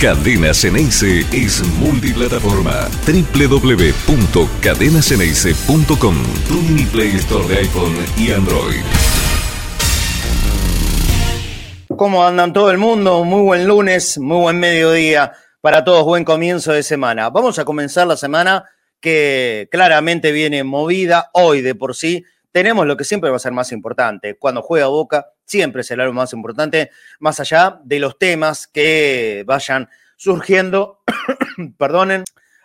Cadena Ceneice es multiplataforma. www.cadenaceneice.com Tu mini Play Store de iPhone y Android. ¿Cómo andan todo el mundo? Muy buen lunes, muy buen mediodía para todos, buen comienzo de semana. Vamos a comenzar la semana que claramente viene movida hoy de por sí. Tenemos lo que siempre va a ser más importante. Cuando juega Boca, siempre será lo más importante, más allá de los temas que vayan surgiendo, perdonen,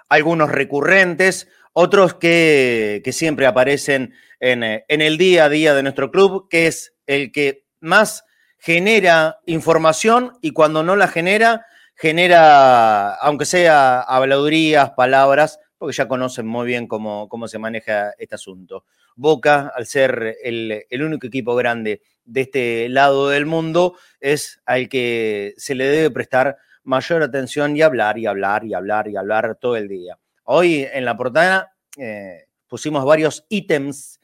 algunos recurrentes, otros que, siempre aparecen en, en, el día a día de nuestro club, que es el que más genera información y cuando no la genera, genera, aunque sea habladurías, palabras, porque ya conocen muy bien cómo, cómo se maneja este asunto. Boca, al ser el, único equipo grande de este lado del mundo es al que se le debe prestar mayor atención y hablar y hablar y hablar y hablar todo el día. Hoy en la portada eh, pusimos varios ítems,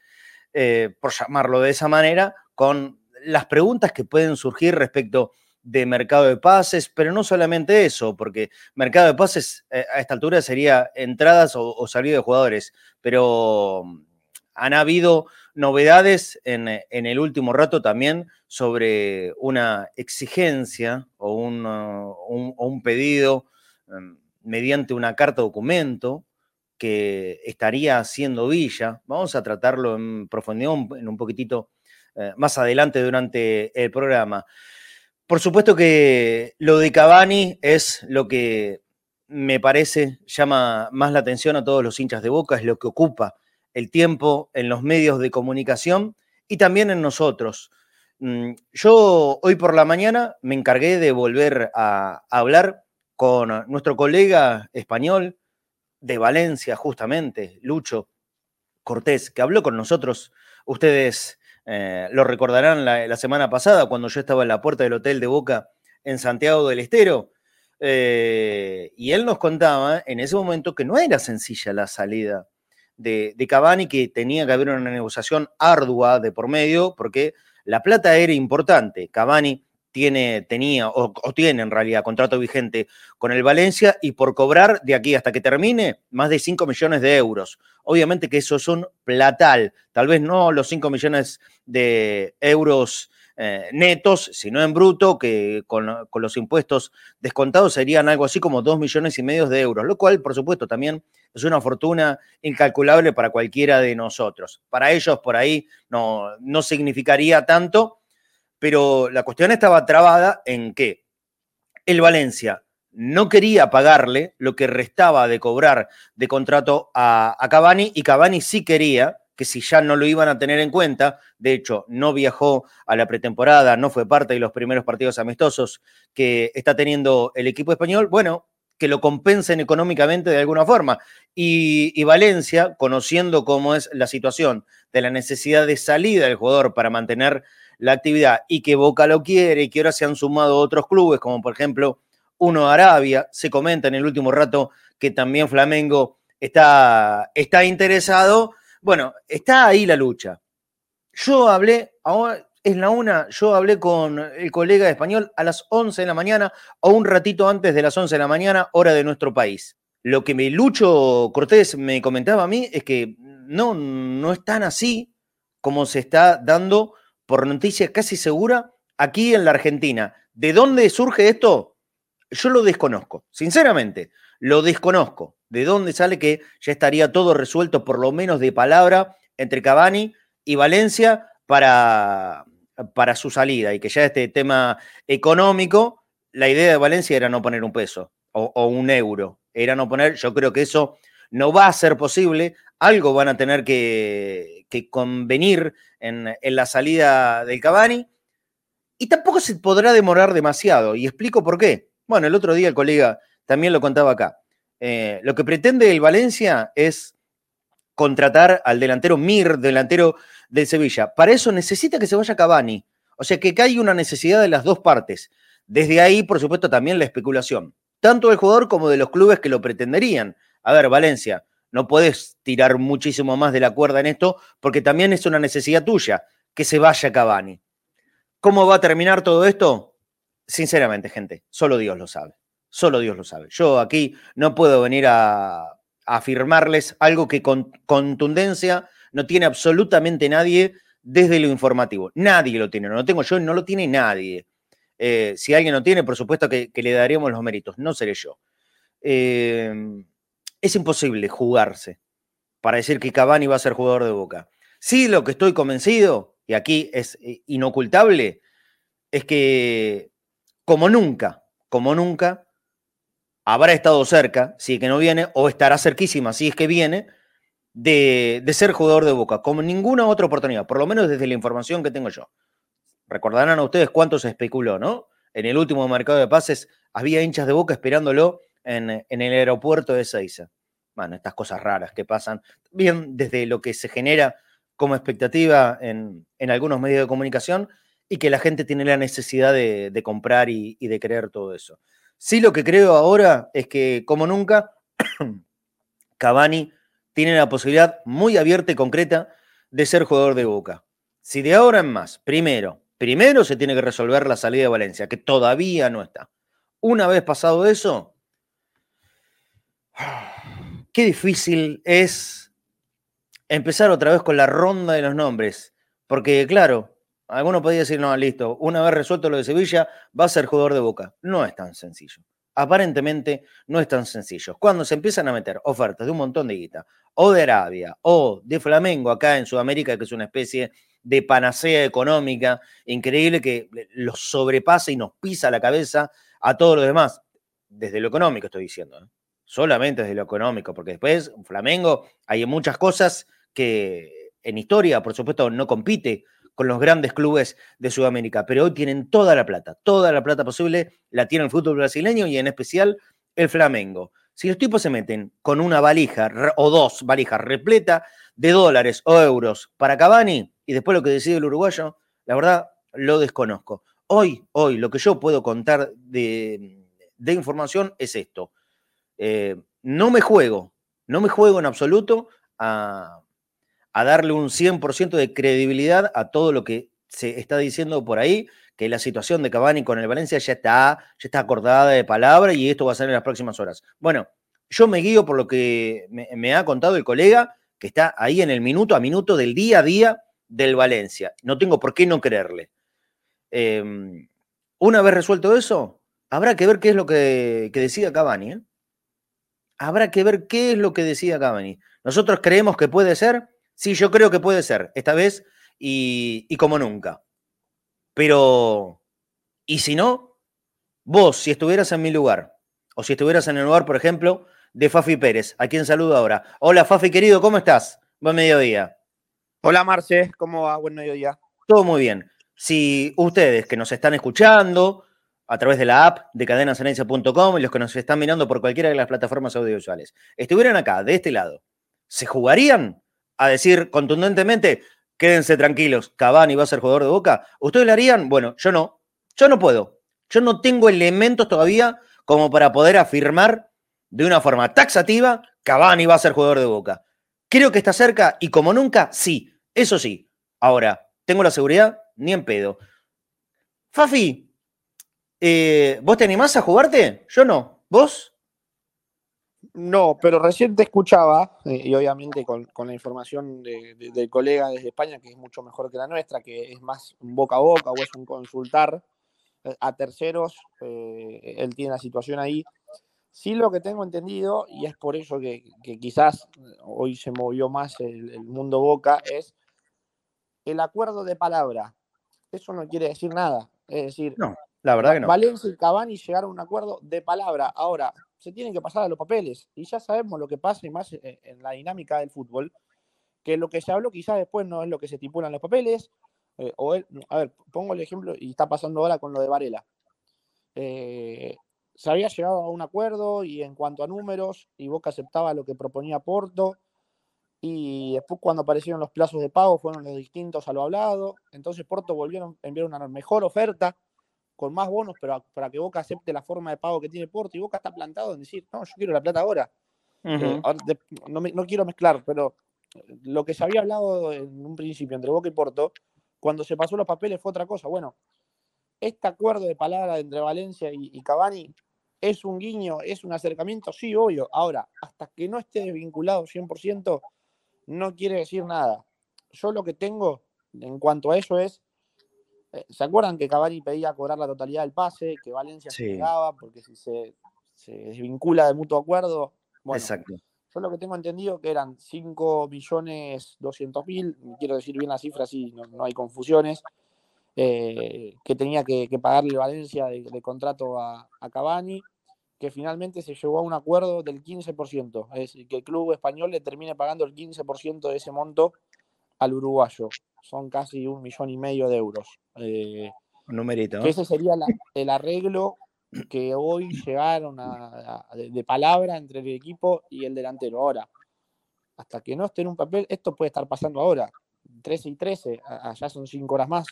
eh, por llamarlo de esa manera, con las preguntas que pueden surgir respecto de mercado de pases, pero no solamente eso, porque mercado de pases eh, a esta altura sería entradas o, o salida de jugadores, pero han habido novedades en, el último rato también sobre una exigencia o un, uh, pedido em, mediante una carta documento que estaría haciendo Villa. Vamos a tratarlo en profundidad en un poquitito eh, más adelante durante el programa. Por supuesto que lo de Cavani es lo que me parece llama más la atención a todos los hinchas de Boca, es lo que ocupa el tiempo en los medios de comunicación y también en nosotros. Mm, yo hoy por la mañana me encargué de volver a, hablar con nuestro colega español de Valencia, justamente, Lucho Cortés, que habló con nosotros. Ustedes eh, lo recordarán la, semana pasada cuando yo estaba en la puerta del Hotel de Boca en Santiago del Estero. Eh, y él nos contaba en ese momento que no era sencilla la salida de, de Cavani, que tenía que haber una negociación ardua de por medio, porque la plata era importante. Cavani tiene, tenía o, tiene en realidad contrato vigente con el Valencia y por cobrar de aquí hasta que termine más de 5 millones de euros. Obviamente que eso es un platal, tal vez no los 5 millones de euros eh, netos, sino en bruto, que con, los impuestos descontados serían algo así como 2 millones y medio de euros, lo cual, por supuesto, también es una fortuna incalculable para cualquiera de nosotros. Para ellos, por ahí, no, no significaría tanto, pero la cuestión estaba trabada en que el Valencia no quería pagarle lo que restaba de cobrar de contrato a, a Cavani y Cavani sí quería que si ya no lo iban a tener en cuenta, de hecho no viajó a la pretemporada, no fue parte de los primeros partidos amistosos que está teniendo el equipo español, bueno, que lo compensen económicamente de alguna forma. Y, Valencia, conociendo cómo es la situación de la necesidad de salida del jugador para mantener la actividad y que Boca lo quiere y que ahora se han sumado otros clubes, como por ejemplo uno Arabia, se comenta en el último rato que también Flamengo está, está interesado bueno, está ahí la lucha. Yo hablé, ahora es la una, yo hablé con el colega español a las 11 de la mañana o un ratito antes de las 11 de la mañana, hora de nuestro país. Lo que me Lucho Cortés me comentaba a mí es que no, no es tan así como se está dando por noticia casi segura aquí en la Argentina. ¿De dónde surge esto? Yo lo desconozco, sinceramente, lo desconozco de dónde sale que ya estaría todo resuelto, por lo menos de palabra, entre Cavani y Valencia para, para su salida y que ya este tema económico, la idea de Valencia era no poner un peso o, un euro, era no poner, yo creo que eso no va a ser posible, algo van a tener que, convenir en, en, la salida del Cavani. Y tampoco se podrá demorar demasiado. Y explico por qué. Bueno, el otro día el colega también lo contaba acá. Eh, lo que pretende el Valencia es contratar al delantero Mir, delantero del Sevilla. Para eso necesita que se vaya Cavani. O sea que hay una necesidad de las dos partes. Desde ahí, por supuesto, también la especulación, tanto del jugador como de los clubes que lo pretenderían. A ver, Valencia, no puedes tirar muchísimo más de la cuerda en esto, porque también es una necesidad tuya que se vaya Cavani. ¿Cómo va a terminar todo esto? Sinceramente, gente, solo Dios lo sabe Solo Dios lo sabe. Yo aquí no puedo venir a, afirmarles algo que con contundencia no tiene absolutamente nadie desde lo informativo. Nadie lo tiene, no lo tengo yo, no lo tiene nadie. Eh, si alguien lo tiene, por supuesto que, le daríamos los méritos, no seré yo. Eh, es imposible jugarse para decir que Cavani va a ser jugador de Boca. Sí, lo que estoy convencido, y aquí es eh, inocultable, es que como nunca, como nunca, habrá estado cerca, si es que no viene, o estará cerquísima, si es que viene, de, ser jugador de Boca, como ninguna otra oportunidad, por lo menos desde la información que tengo yo. Recordarán a ustedes cuánto se especuló, ¿no? En el último mercado de pases había hinchas de Boca esperándolo en, el aeropuerto de Seiza. Bueno, estas cosas raras que pasan, bien desde lo que se genera como expectativa en, algunos medios de comunicación y que la gente tiene la necesidad de, comprar y, y de creer todo eso. Sí, lo que creo ahora es que, como nunca, Cavani tiene la posibilidad muy abierta y concreta de ser jugador de Boca. Si de ahora en más, primero, primero se tiene que resolver la salida de Valencia, que todavía no está. Una vez pasado eso, qué difícil es empezar otra vez con la ronda de los nombres. Porque, claro, Alguno podría decir, no, listo, una vez resuelto lo de Sevilla, va a ser jugador de Boca. No es tan sencillo. Aparentemente no es tan sencillo. Cuando se empiezan a meter ofertas de un montón de guita, o de Arabia, o de Flamengo acá en Sudamérica, que es una especie de panacea económica increíble que los sobrepasa y nos pisa la cabeza a todos los demás. Desde lo económico estoy diciendo, ¿eh? solamente desde lo económico, porque después Flamengo hay muchas cosas que en historia, por supuesto, no compite con los grandes clubes de Sudamérica, pero hoy tienen toda la plata, toda la plata posible la tiene el fútbol brasileño y en especial el Flamengo. Si los tipos se meten con una valija o dos valijas repleta de dólares o euros para Cavani y después lo que decide el uruguayo, la verdad lo desconozco. Hoy, hoy, lo que yo puedo contar de, información es esto. Eh, no me juego, no me juego en absoluto a, a darle un 100% de credibilidad a todo lo que se está diciendo por ahí, que la situación de Cavani con el Valencia ya está, ya está acordada de palabra y esto va a ser en las próximas horas. Bueno, yo me guío por lo que me, ha contado el colega que está ahí en el minuto a minuto del día a día del Valencia. No tengo por qué no creerle. Em, una vez resuelto eso, habrá que ver qué es lo que, que decida Cavani. ¿eh? Habrá que ver qué es lo que decida Cavani. Nosotros creemos que puede ser Sí, yo creo que puede ser, esta vez y, como nunca. Pero, ¿y si no? Vos, si estuvieras en mi lugar, o si estuvieras en el lugar, por ejemplo, de Fafi Pérez, a quien saludo ahora. Hola, Fafi, querido, ¿cómo estás? Buen mediodía. Hola, Marce, ¿cómo va? Buen mediodía. Todo muy bien. Si ustedes que nos están escuchando a través de la app de cadenasenencia.com y los que nos están mirando por cualquiera de las plataformas audiovisuales, estuvieran acá, de este lado, ¿se jugarían a decir contundentemente, quédense tranquilos, Cavani va a ser jugador de Boca, ¿ustedes lo harían? Bueno, yo no. Yo no puedo. Yo no tengo elementos todavía como para poder afirmar de una forma taxativa, Cavani va a ser jugador de Boca. Creo que está cerca y como nunca, sí, eso sí. Ahora, ¿tengo la seguridad? Ni en pedo. Fafi, eh, ¿vos te animás a jugarte? Yo no. ¿Vos? No, pero recién te escuchaba, eh, y obviamente con, la información del colega desde España, que es mucho mejor que la nuestra, que es más boca a boca o es un consultar eh, a terceros, eh, él tiene la situación ahí. Sí lo que tengo entendido, y es por eso que, quizás hoy se movió más el, mundo boca, es el acuerdo de palabra. Eso no quiere decir nada. Es decir, no, la verdad que no. Valencia y Cavani llegaron a un acuerdo de palabra. Ahora, se tienen que pasar a los papeles. Y ya sabemos lo que pasa y más eh, en la dinámica del fútbol, que lo que se habló quizás después no es lo que se estipula en los papeles. Eh, o a ver, pongo el ejemplo y está pasando ahora con lo de Varela. Eh, se había llegado a un acuerdo y en cuanto a números, y Boca aceptaba lo que proponía Porto, y después cuando aparecieron los plazos de pago fueron los distintos a lo hablado, entonces Porto volvieron a enviar una mejor oferta, con más bonos, pero para que Boca acepte la forma de pago que tiene Porto. Y Boca está plantado en decir, no, yo quiero la plata ahora. Eh, no, quiero mezclar, pero lo que se había hablado en un principio entre Boca y Porto, cuando se pasó los papeles fue otra cosa. Bueno, este acuerdo de palabra entre Valencia y, Cavani ¿Es un guiño? ¿Es un acercamiento? Sí, obvio. Ahora, hasta que no esté desvinculado 100%, no quiere decir nada. Yo lo que tengo en cuanto a eso es, ¿se acuerdan que Cavani pedía cobrar la totalidad del pase, que Valencia se negaba, porque si se, desvincula de mutuo acuerdo? Bueno, Exacto. Yo lo que tengo entendido que eran 5 millones 200 mil, quiero decir bien la cifra, así no hay confusiones. Eh, que tenía que, pagarle Valencia de, contrato a, a, Cavani, que finalmente se llegó a un acuerdo del 15%, es decir, que el club español le termine pagando el 15% de ese monto al uruguayo. Son casi un millón y medio de euros. Eh, un numerito. ese sería el arreglo que hoy llegaron a, de, palabra entre el equipo y el delantero. Ahora, hasta que no esté en un papel, esto puede estar pasando ahora. 13 y 13, allá son 5 horas más.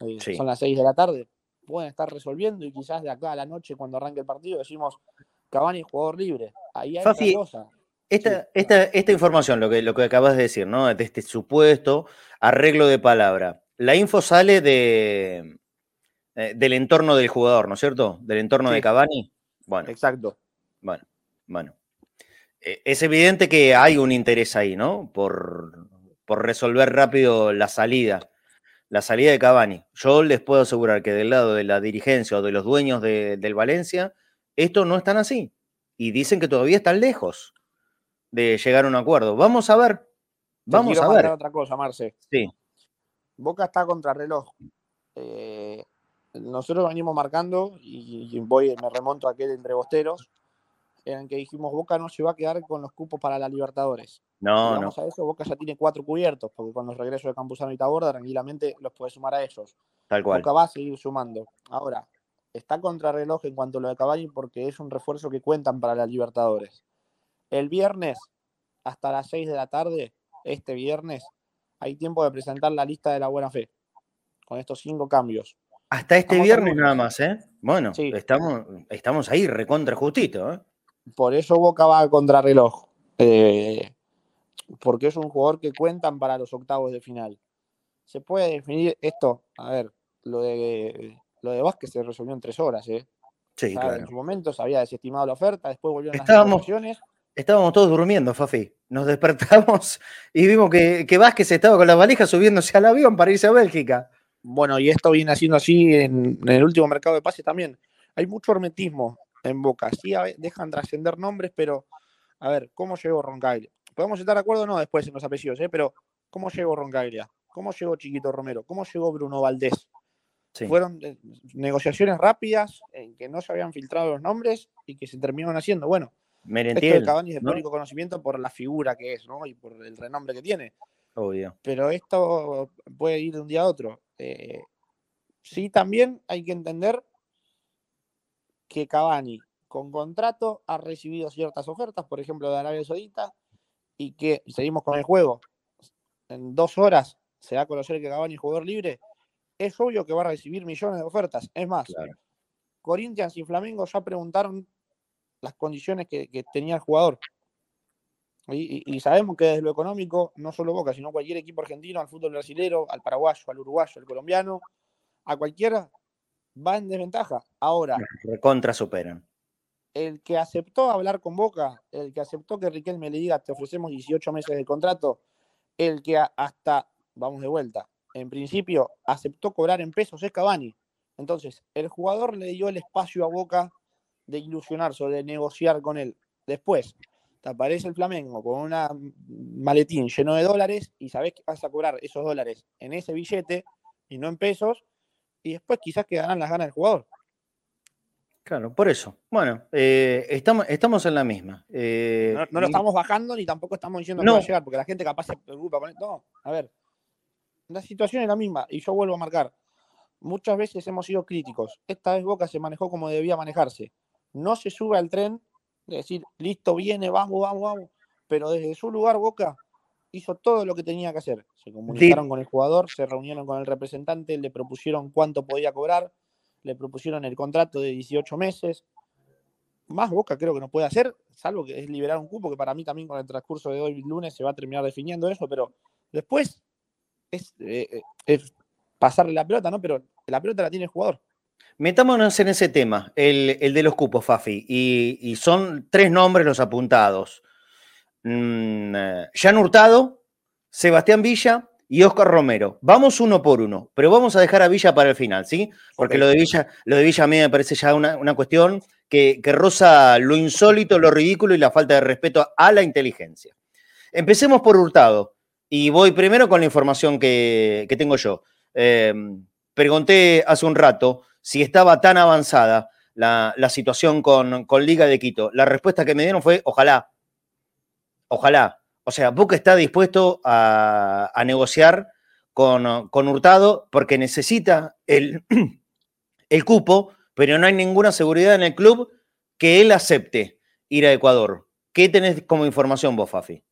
Eh, son las 6 de la tarde, pueden estar resolviendo y quizás de acá a la noche cuando arranque el partido decimos Cavani jugador libre. Ahí hay Fafi, cosa. Esta, esta, información, lo que, lo que acabas de decir, ¿no? De este supuesto arreglo de palabra. La info sale de, eh, del entorno del jugador, ¿no es cierto? Del entorno de Cavani. Bueno. Exacto. Bueno, bueno. Eh, es evidente que hay un interés ahí, ¿no? Por, por resolver rápido la salida la salida de Cavani. Yo les puedo asegurar que del lado de la dirigencia o de los dueños del Valencia, esto no están así. Y dicen que todavía están lejos de llegar a un acuerdo. Vamos a ver. Vamos a ver. otra cosa, Marce. Sí. Boca está contra reloj. Eh, nosotros venimos marcando, y, voy, me remonto a aquel entre bosteros, en el que dijimos Boca no se va a quedar con los cupos para la Libertadores. No, no. a eso, Boca ya tiene cuatro cubiertos, porque con los regresos de Campuzano y Taborda, tranquilamente los puede sumar a ellos. Tal cual. Boca va a seguir sumando. Ahora, está contra reloj en cuanto a lo de Caballi porque es un refuerzo que cuentan para las Libertadores. El viernes, hasta las 6 de la tarde, este viernes, hay tiempo de presentar la lista de la buena fe, con estos cinco cambios. Hasta este viernes nada más, ¿eh? Bueno, estamos, estamos ahí recontra justito, ¿eh? Por eso Boca va a contrarreloj. Eh, porque es un jugador que cuentan para los octavos de final. Se puede definir esto, a ver, lo de lo de Vázquez se resolvió en tres horas, ¿eh? Sí, claro. En su momento se había desestimado la oferta, después volvieron estábamos, las Estábamos todos durmiendo, Fafi. Nos despertamos y vimos que, que Vázquez estaba con la valija subiéndose al avión para irse a Bélgica. Bueno, y esto viene haciendo así en, en el último mercado de pases también. Hay mucho hermetismo en Boca. Sí dejan trascender nombres, pero a ver, ¿cómo llegó Roncaglia? Podemos estar de acuerdo o no después en los apellidos, ¿eh? pero ¿cómo llegó Roncaglia? ¿Cómo llegó Chiquito Romero? ¿Cómo llegó Bruno Valdés? Fueron eh, negociaciones rápidas en que no se habían filtrado los nombres y que se terminaron haciendo. Bueno, Merentiel, esto de Cavani es de público conocimiento por la figura que es, ¿no? Y por el renombre que tiene. Obvio. Pero esto puede ir de un día a otro. Eh, sí, también hay que entender que Cavani con contrato ha recibido ciertas ofertas, por ejemplo, de Arabia Saudita, y que seguimos con el juego. En dos horas se va a conocer que Cavani es jugador libre. Es obvio que va a recibir millones de ofertas. Es más, Corinthians y Flamengo ya preguntaron las condiciones que, tenía el jugador. Y, sabemos que desde lo económico, no solo Boca, sino cualquier equipo argentino, al fútbol brasileño, al paraguayo, al uruguayo, al colombiano, a cualquiera va en desventaja. Ahora. Recontra superan. El que aceptó hablar con Boca, el que aceptó que Riquelme le diga te ofrecemos 18 meses de contrato, el que hasta, vamos de vuelta, en principio aceptó cobrar en pesos es Cavani. Entonces, el jugador le dio el espacio a Boca de ilusionarse o de negociar con él. Después, te aparece el Flamengo con un maletín lleno de dólares y sabes que vas a cobrar esos dólares en ese billete y no en pesos, y después quizás quedarán las ganas del jugador. Claro, por eso. Bueno, eh, estamos, estamos en la misma. Eh, no, lo estamos bajando ni tampoco estamos diciendo que va a llegar, porque la gente capaz se preocupa con esto. No, a ver, la situación es la misma y yo vuelvo a marcar. Muchas veces hemos sido críticos. Esta vez Boca se manejó como debía manejarse. No se sube al tren de decir, listo, viene, vamos, vamos, vamos. Pero desde su lugar Boca hizo todo lo que tenía que hacer. Se comunicaron con el jugador, se reunieron con el representante, le propusieron cuánto podía cobrar, le propusieron el contrato de 18 meses. Más Boca creo que no puede hacer, salvo que es liberar un cupo, que para mí también con el transcurso de hoy lunes se va a terminar definiendo eso, pero después es, eh, es pasarle la pelota, ¿no? Pero la pelota la tiene el jugador. Metámonos en ese tema, el, de los cupos, Fafi, y, son tres nombres los apuntados. Mm, Jan Hurtado, Sebastián Villa y Oscar Romero. Vamos uno por uno, pero vamos a dejar a Villa para el final, ¿sí? Porque lo, de Villa, lo de Villa a mí me parece ya una, cuestión que, que roza lo insólito, lo ridículo y la falta de respeto a la inteligencia. Empecemos por Hurtado. Y voy primero con la información que, tengo yo. Eh, pregunté hace un rato si estaba tan avanzada la, situación con, Liga de Quito. La respuesta que me dieron fue, ojalá, ojalá. O sea, Boca está dispuesto a, negociar con, Hurtado porque necesita el, el cupo, pero no hay ninguna seguridad en el club que él acepte ir a Ecuador. ¿Qué tenés como información vos, Fafi?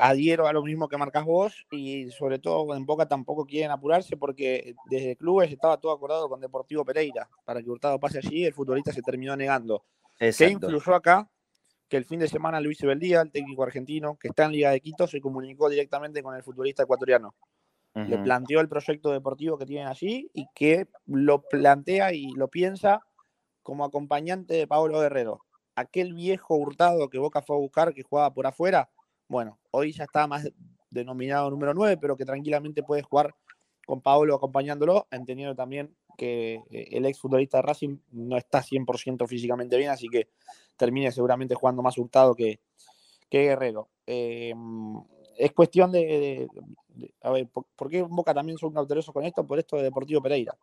Adhiero a lo mismo que marcas vos y sobre todo en Boca tampoco quieren apurarse porque desde clubes estaba todo acordado con Deportivo Pereira para que Hurtado pase allí, el futbolista se terminó negando. ¿Qué influyó acá? Que el fin de semana Luis Beldía, el técnico argentino que está en Liga de Quito, se comunicó directamente con el futbolista ecuatoriano. Le planteó el proyecto deportivo que tienen allí y que lo plantea y lo piensa como acompañante de Pablo Guerrero. Aquel viejo hurtado que Boca fue a buscar, que jugaba por afuera, bueno, hoy ya está más denominado número 9, pero que tranquilamente puede jugar con Paolo acompañándolo, entendiendo también que eh, el ex futbolista de Racing no está 100% físicamente bien, así que termine seguramente jugando más hurtado que, Guerrero. Em, es cuestión de, A ver, ¿por, qué Boca también son cautelosos con esto? Por esto de Deportivo Pereira.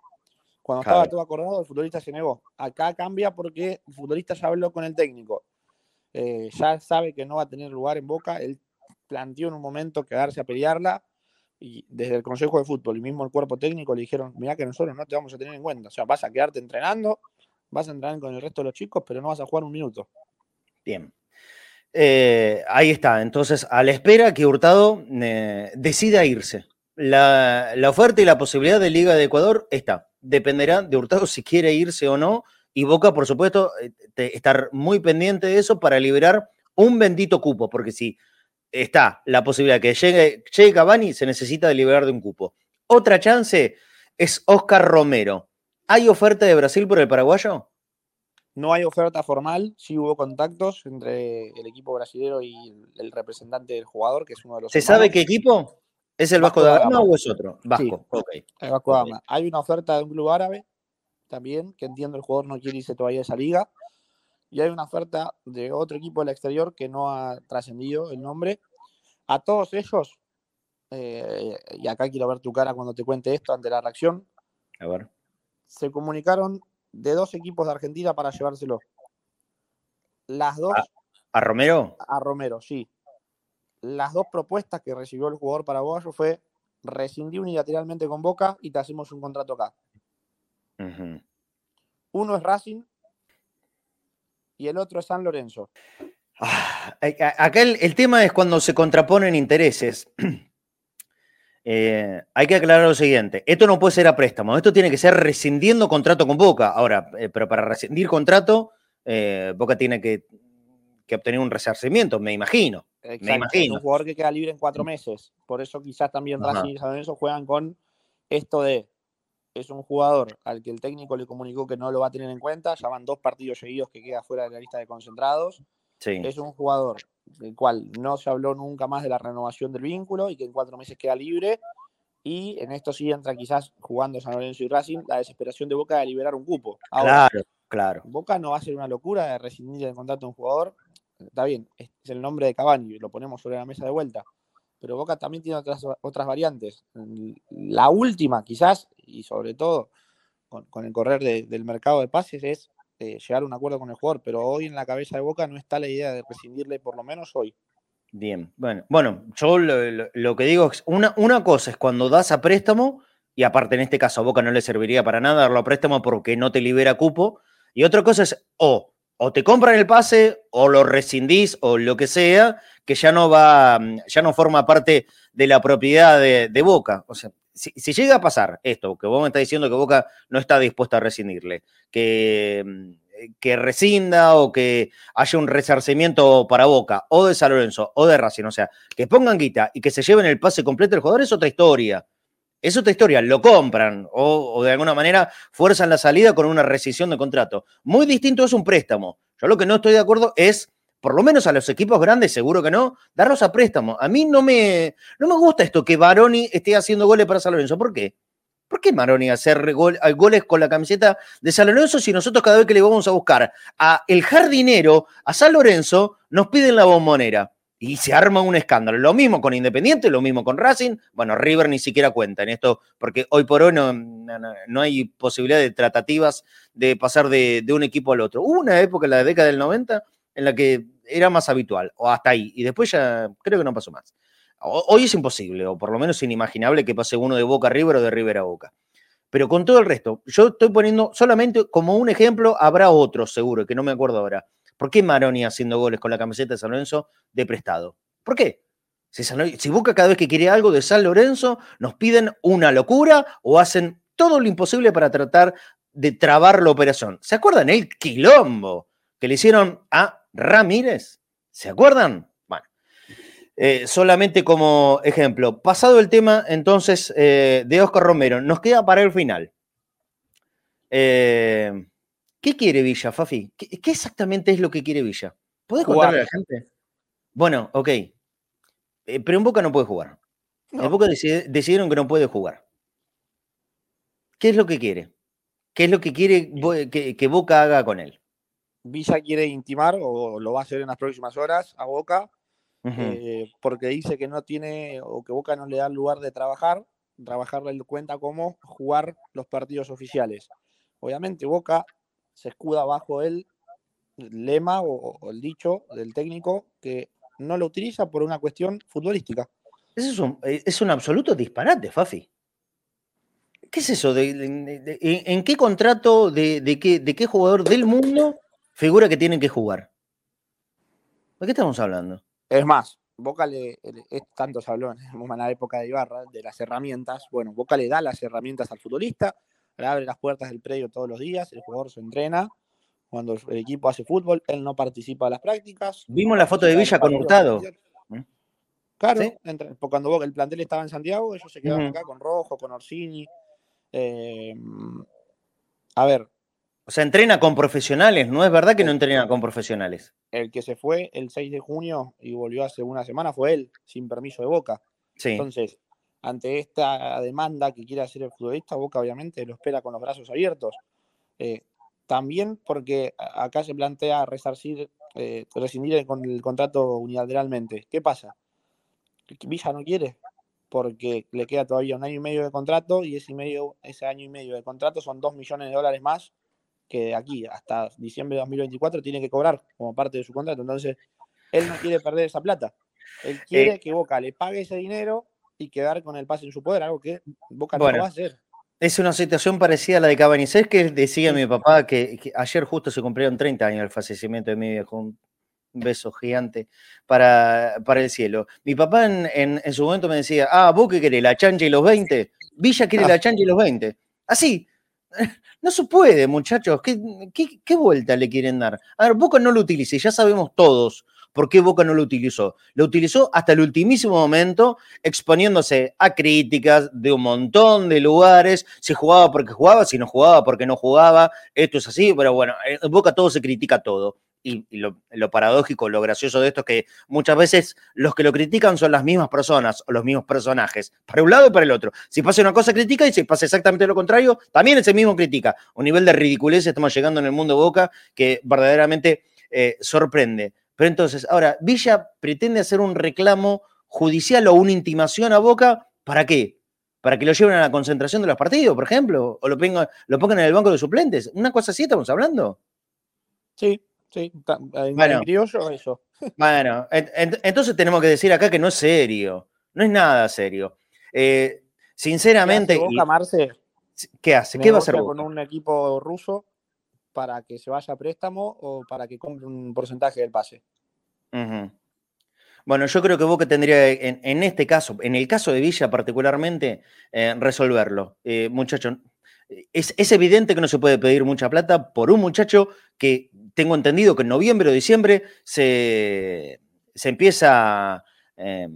Cuando estaba todo acordado, el futbolista se negó. Acá cambia porque el futbolista ya habló con el técnico. Eh, ya sabe que no va a tener lugar en Boca, él planteó en un momento quedarse a pelearla y desde el Consejo de Fútbol y mismo el cuerpo técnico le dijeron, mira que nosotros no te vamos a tener en cuenta, o sea, vas a quedarte entrenando, vas a entrenar con el resto de los chicos, pero no vas a jugar un minuto. Bien. Eh, ahí está, entonces a la espera que Hurtado eh, decida irse. La, la, oferta y la posibilidad de Liga de Ecuador está. Dependerá de Hurtado si quiere irse o no y Boca, por supuesto, eh, estar muy pendiente de eso para liberar un bendito cupo, porque si está la posibilidad de que llegue, llegue Cavani, se necesita de liberar de un cupo. Otra chance es Oscar Romero. ¿Hay oferta de Brasil por el paraguayo? No hay oferta formal, sí hubo contactos entre el equipo brasileño y el representante del jugador, que es uno de los. ¿Se sabe qué equipo? ¿Es el Vasco, de Gama o es otro? Vasco, El Vasco de Gama. Hay una oferta de un club árabe también, que entiendo el jugador no quiere irse todavía a esa liga. Y hay una oferta de otro equipo del exterior que no ha trascendido el nombre. A todos ellos, eh, y acá quiero ver tu cara cuando te cuente esto ante la reacción. A ver. Se comunicaron de dos equipos de Argentina para llevárselo. Las dos. ¿A, Romero? A Romero, sí. Las dos propuestas que recibió el jugador paraguayo fue rescindir unilateralmente con Boca y te hacemos un contrato acá. Uno es Racing y el otro es San Lorenzo. Ah, acá el, tema es cuando se contraponen intereses. Eh, hay que aclarar lo siguiente, esto no puede ser a préstamo, esto tiene que ser rescindiendo contrato con Boca. Ahora, eh, pero para rescindir contrato, eh, Boca tiene que, obtener un resarcimiento, me imagino. Me imagino. Es un jugador que queda libre en cuatro meses, por eso quizás también Racing y San Lorenzo juegan con esto de es un jugador al que el técnico le comunicó que no lo va a tener en cuenta. Ya van dos partidos seguidos que queda fuera de la lista de concentrados. Es un jugador del cual no se habló nunca más de la renovación del vínculo y que en cuatro meses queda libre. Y en esto sí entra quizás jugando San Lorenzo y Racing la desesperación de Boca de liberar un cupo. claro, claro. Boca no va a ser una locura de rescindir el contrato de un jugador. Está bien, es el nombre de Cavani, lo ponemos sobre la mesa de vuelta pero Boca también tiene otras, otras variantes. La última, quizás, y sobre todo con, el correr del mercado de pases, es eh, llegar a un acuerdo con el jugador, pero hoy en la cabeza de Boca no está la idea de rescindirle, por lo menos hoy. Bien, bueno, bueno yo lo, que digo es, una, una cosa es cuando das a préstamo, y aparte en este caso a Boca no le serviría para nada darlo a préstamo porque no te libera cupo, y otra cosa es, o, o te compran el pase, o lo rescindís, o lo que sea, que ya no va, mm, ya no forma parte de la propiedad de, Boca. O sea, si, llega a pasar esto, que vos me estás diciendo que Boca no está dispuesta a rescindirle, que, mm, que rescinda o que haya un resarcimiento para Boca, o de San Lorenzo, o de Racing, o sea, que pongan guita y que se lleven el pase completo del jugador es otra historia. Es otra historia, lo compran o, de alguna manera fuerzan la salida con una rescisión de contrato. Muy distinto es un préstamo. Yo lo que no estoy de acuerdo es, por lo menos a los equipos grandes, seguro que no, darlos a préstamo. A mí no me, no me gusta esto que Baroni esté haciendo goles para San Lorenzo. ¿Por qué? ¿Por qué Maroni hacer goles con la camiseta de San Lorenzo si nosotros cada vez que le vamos a buscar a el jardinero, a San Lorenzo, nos piden la bombonera? Y se arma un escándalo. Lo mismo con Independiente, lo mismo con Racing. Bueno, River ni siquiera cuenta en esto, porque hoy por hoy no, hay posibilidad de tratativas de pasar de, un equipo al otro. Hubo una época en la década del 90 en la que era más habitual, o hasta ahí, y después ya creo que no pasó más. Hoy es imposible, o por lo menos inimaginable que pase uno de Boca a River o de River a Boca. Pero con todo el resto, yo estoy poniendo solamente como un ejemplo, habrá otros seguro, que no me acuerdo ahora. ¿Por qué Maroni haciendo goles con la camiseta de San Lorenzo de prestado? ¿Por qué? Si, Boca cada vez que quiere algo de San Lorenzo, nos piden una locura o hacen todo lo imposible para tratar de trabar la operación. ¿Se acuerdan el quilombo que le hicieron a Ramírez? ¿Se acuerdan? Eh, solamente como ejemplo, pasado el tema entonces eh, de Oscar Romero, nos queda para el final. Eh, ¿Qué quiere Villa, Fafi? ¿Qué, exactamente es lo que quiere Villa? ¿Puedes contarle a la gente? Bueno, ok. pero en Boca no puede jugar. En Boca decidieron que no puede jugar. ¿Qué es lo que quiere? ¿Qué es lo que quiere que Boca haga con él? Villa quiere intimar, o lo va a hacer en las próximas horas, a Boca eh, porque dice que no tiene o que Boca no le da lugar de trabajar, trabajarle cuenta como jugar los partidos oficiales. Obviamente Boca se escuda bajo el lema o, el dicho del técnico que no lo utiliza por una cuestión futbolística. Eso es un, eh, es un absoluto disparate, Fafi. ¿Qué es eso? ¿En qué contrato de, qué, de qué jugador del mundo figura que tienen que jugar? ¿De qué estamos hablando? Es más, Boca le, es tanto se habló en la época de Ibarra, de las herramientas. Bueno, Boca le da las herramientas al futbolista, abre las puertas del predio todos los días, el jugador se entrena. Cuando el equipo hace fútbol, él no participa de las prácticas. Vimos la foto de Villa con Hurtado. Claro, cuando Boca, el plantel estaba en Santiago, ellos se quedaron acá con Rojo, con Orsini. Eh, a ver, o sea, entrena con profesionales, ¿no es verdad que no entrena con profesionales? El que se fue el 6 de junio y volvió hace una semana fue él, sin permiso de Boca. Sí. Entonces, ante esta demanda que quiere hacer el futbolista, Boca obviamente lo espera con los brazos abiertos. Eh, también porque acá se plantea resarcir, eh, rescindir con el contrato unilateralmente. ¿Qué pasa? Villa no quiere, porque le queda todavía un año y medio de contrato y ese, medio, ese año y medio de contrato son dos millones de dólares más que aquí hasta diciembre de 2024 tiene que cobrar como parte de su contrato. Entonces, él no quiere perder esa plata. Él quiere eh, que Boca le pague ese dinero y quedar con el pase en su poder, algo que Boca no va a hacer. Es una situación parecida a la de Cabanilles, que decía mi papá que, ayer justo se cumplieron 30 años el fallecimiento de mi viejo. Un beso gigante para, para el cielo. Mi papá en, su momento me decía, ah, ¿vos qué querés? ¿La chancha y los 20? Villa quiere la chancha y los 20. Así, no se puede, muchachos. ¿Qué, vuelta le quieren dar? A ver, Boca no lo utilice, ya sabemos todos por qué Boca no lo utilizó. Lo utilizó hasta el ultimísimo momento, exponiéndose a críticas de un montón de lugares, si jugaba porque jugaba, si no jugaba porque no jugaba, esto es así, pero bueno, en Boca todo se critica todo y, lo, paradójico, lo gracioso de esto es que muchas veces los que lo critican son las mismas personas o los mismos personajes, para un lado y para el otro. Si pasa una cosa, critica y si pasa exactamente lo contrario, también ese mismo critica. Un nivel de ridiculez estamos llegando en el mundo Boca que verdaderamente eh, sorprende. Pero entonces, ahora, Villa pretende hacer un reclamo judicial o una intimación a Boca, ¿para qué? ¿Para que lo lleven a la concentración de los partidos, por ejemplo? ¿O lo, lo pongan en el banco de suplentes? ¿Una cosa así estamos hablando? Sí, Sí, bueno, eso. Bueno, entonces tenemos que decir acá que no es serio, no es nada serio. Eh, sinceramente. ¿Qué hace? ¿Qué va a hacer con un equipo ruso para que se vaya a préstamo o para que compre un porcentaje del pase? Bueno, yo creo que Boca tendría, en, este caso, en el caso de Villa particularmente, eh, resolverlo. Eh, muchachos, es, es, evidente que no se puede pedir mucha plata por un muchacho que tengo entendido que en noviembre o diciembre se, se empieza eh,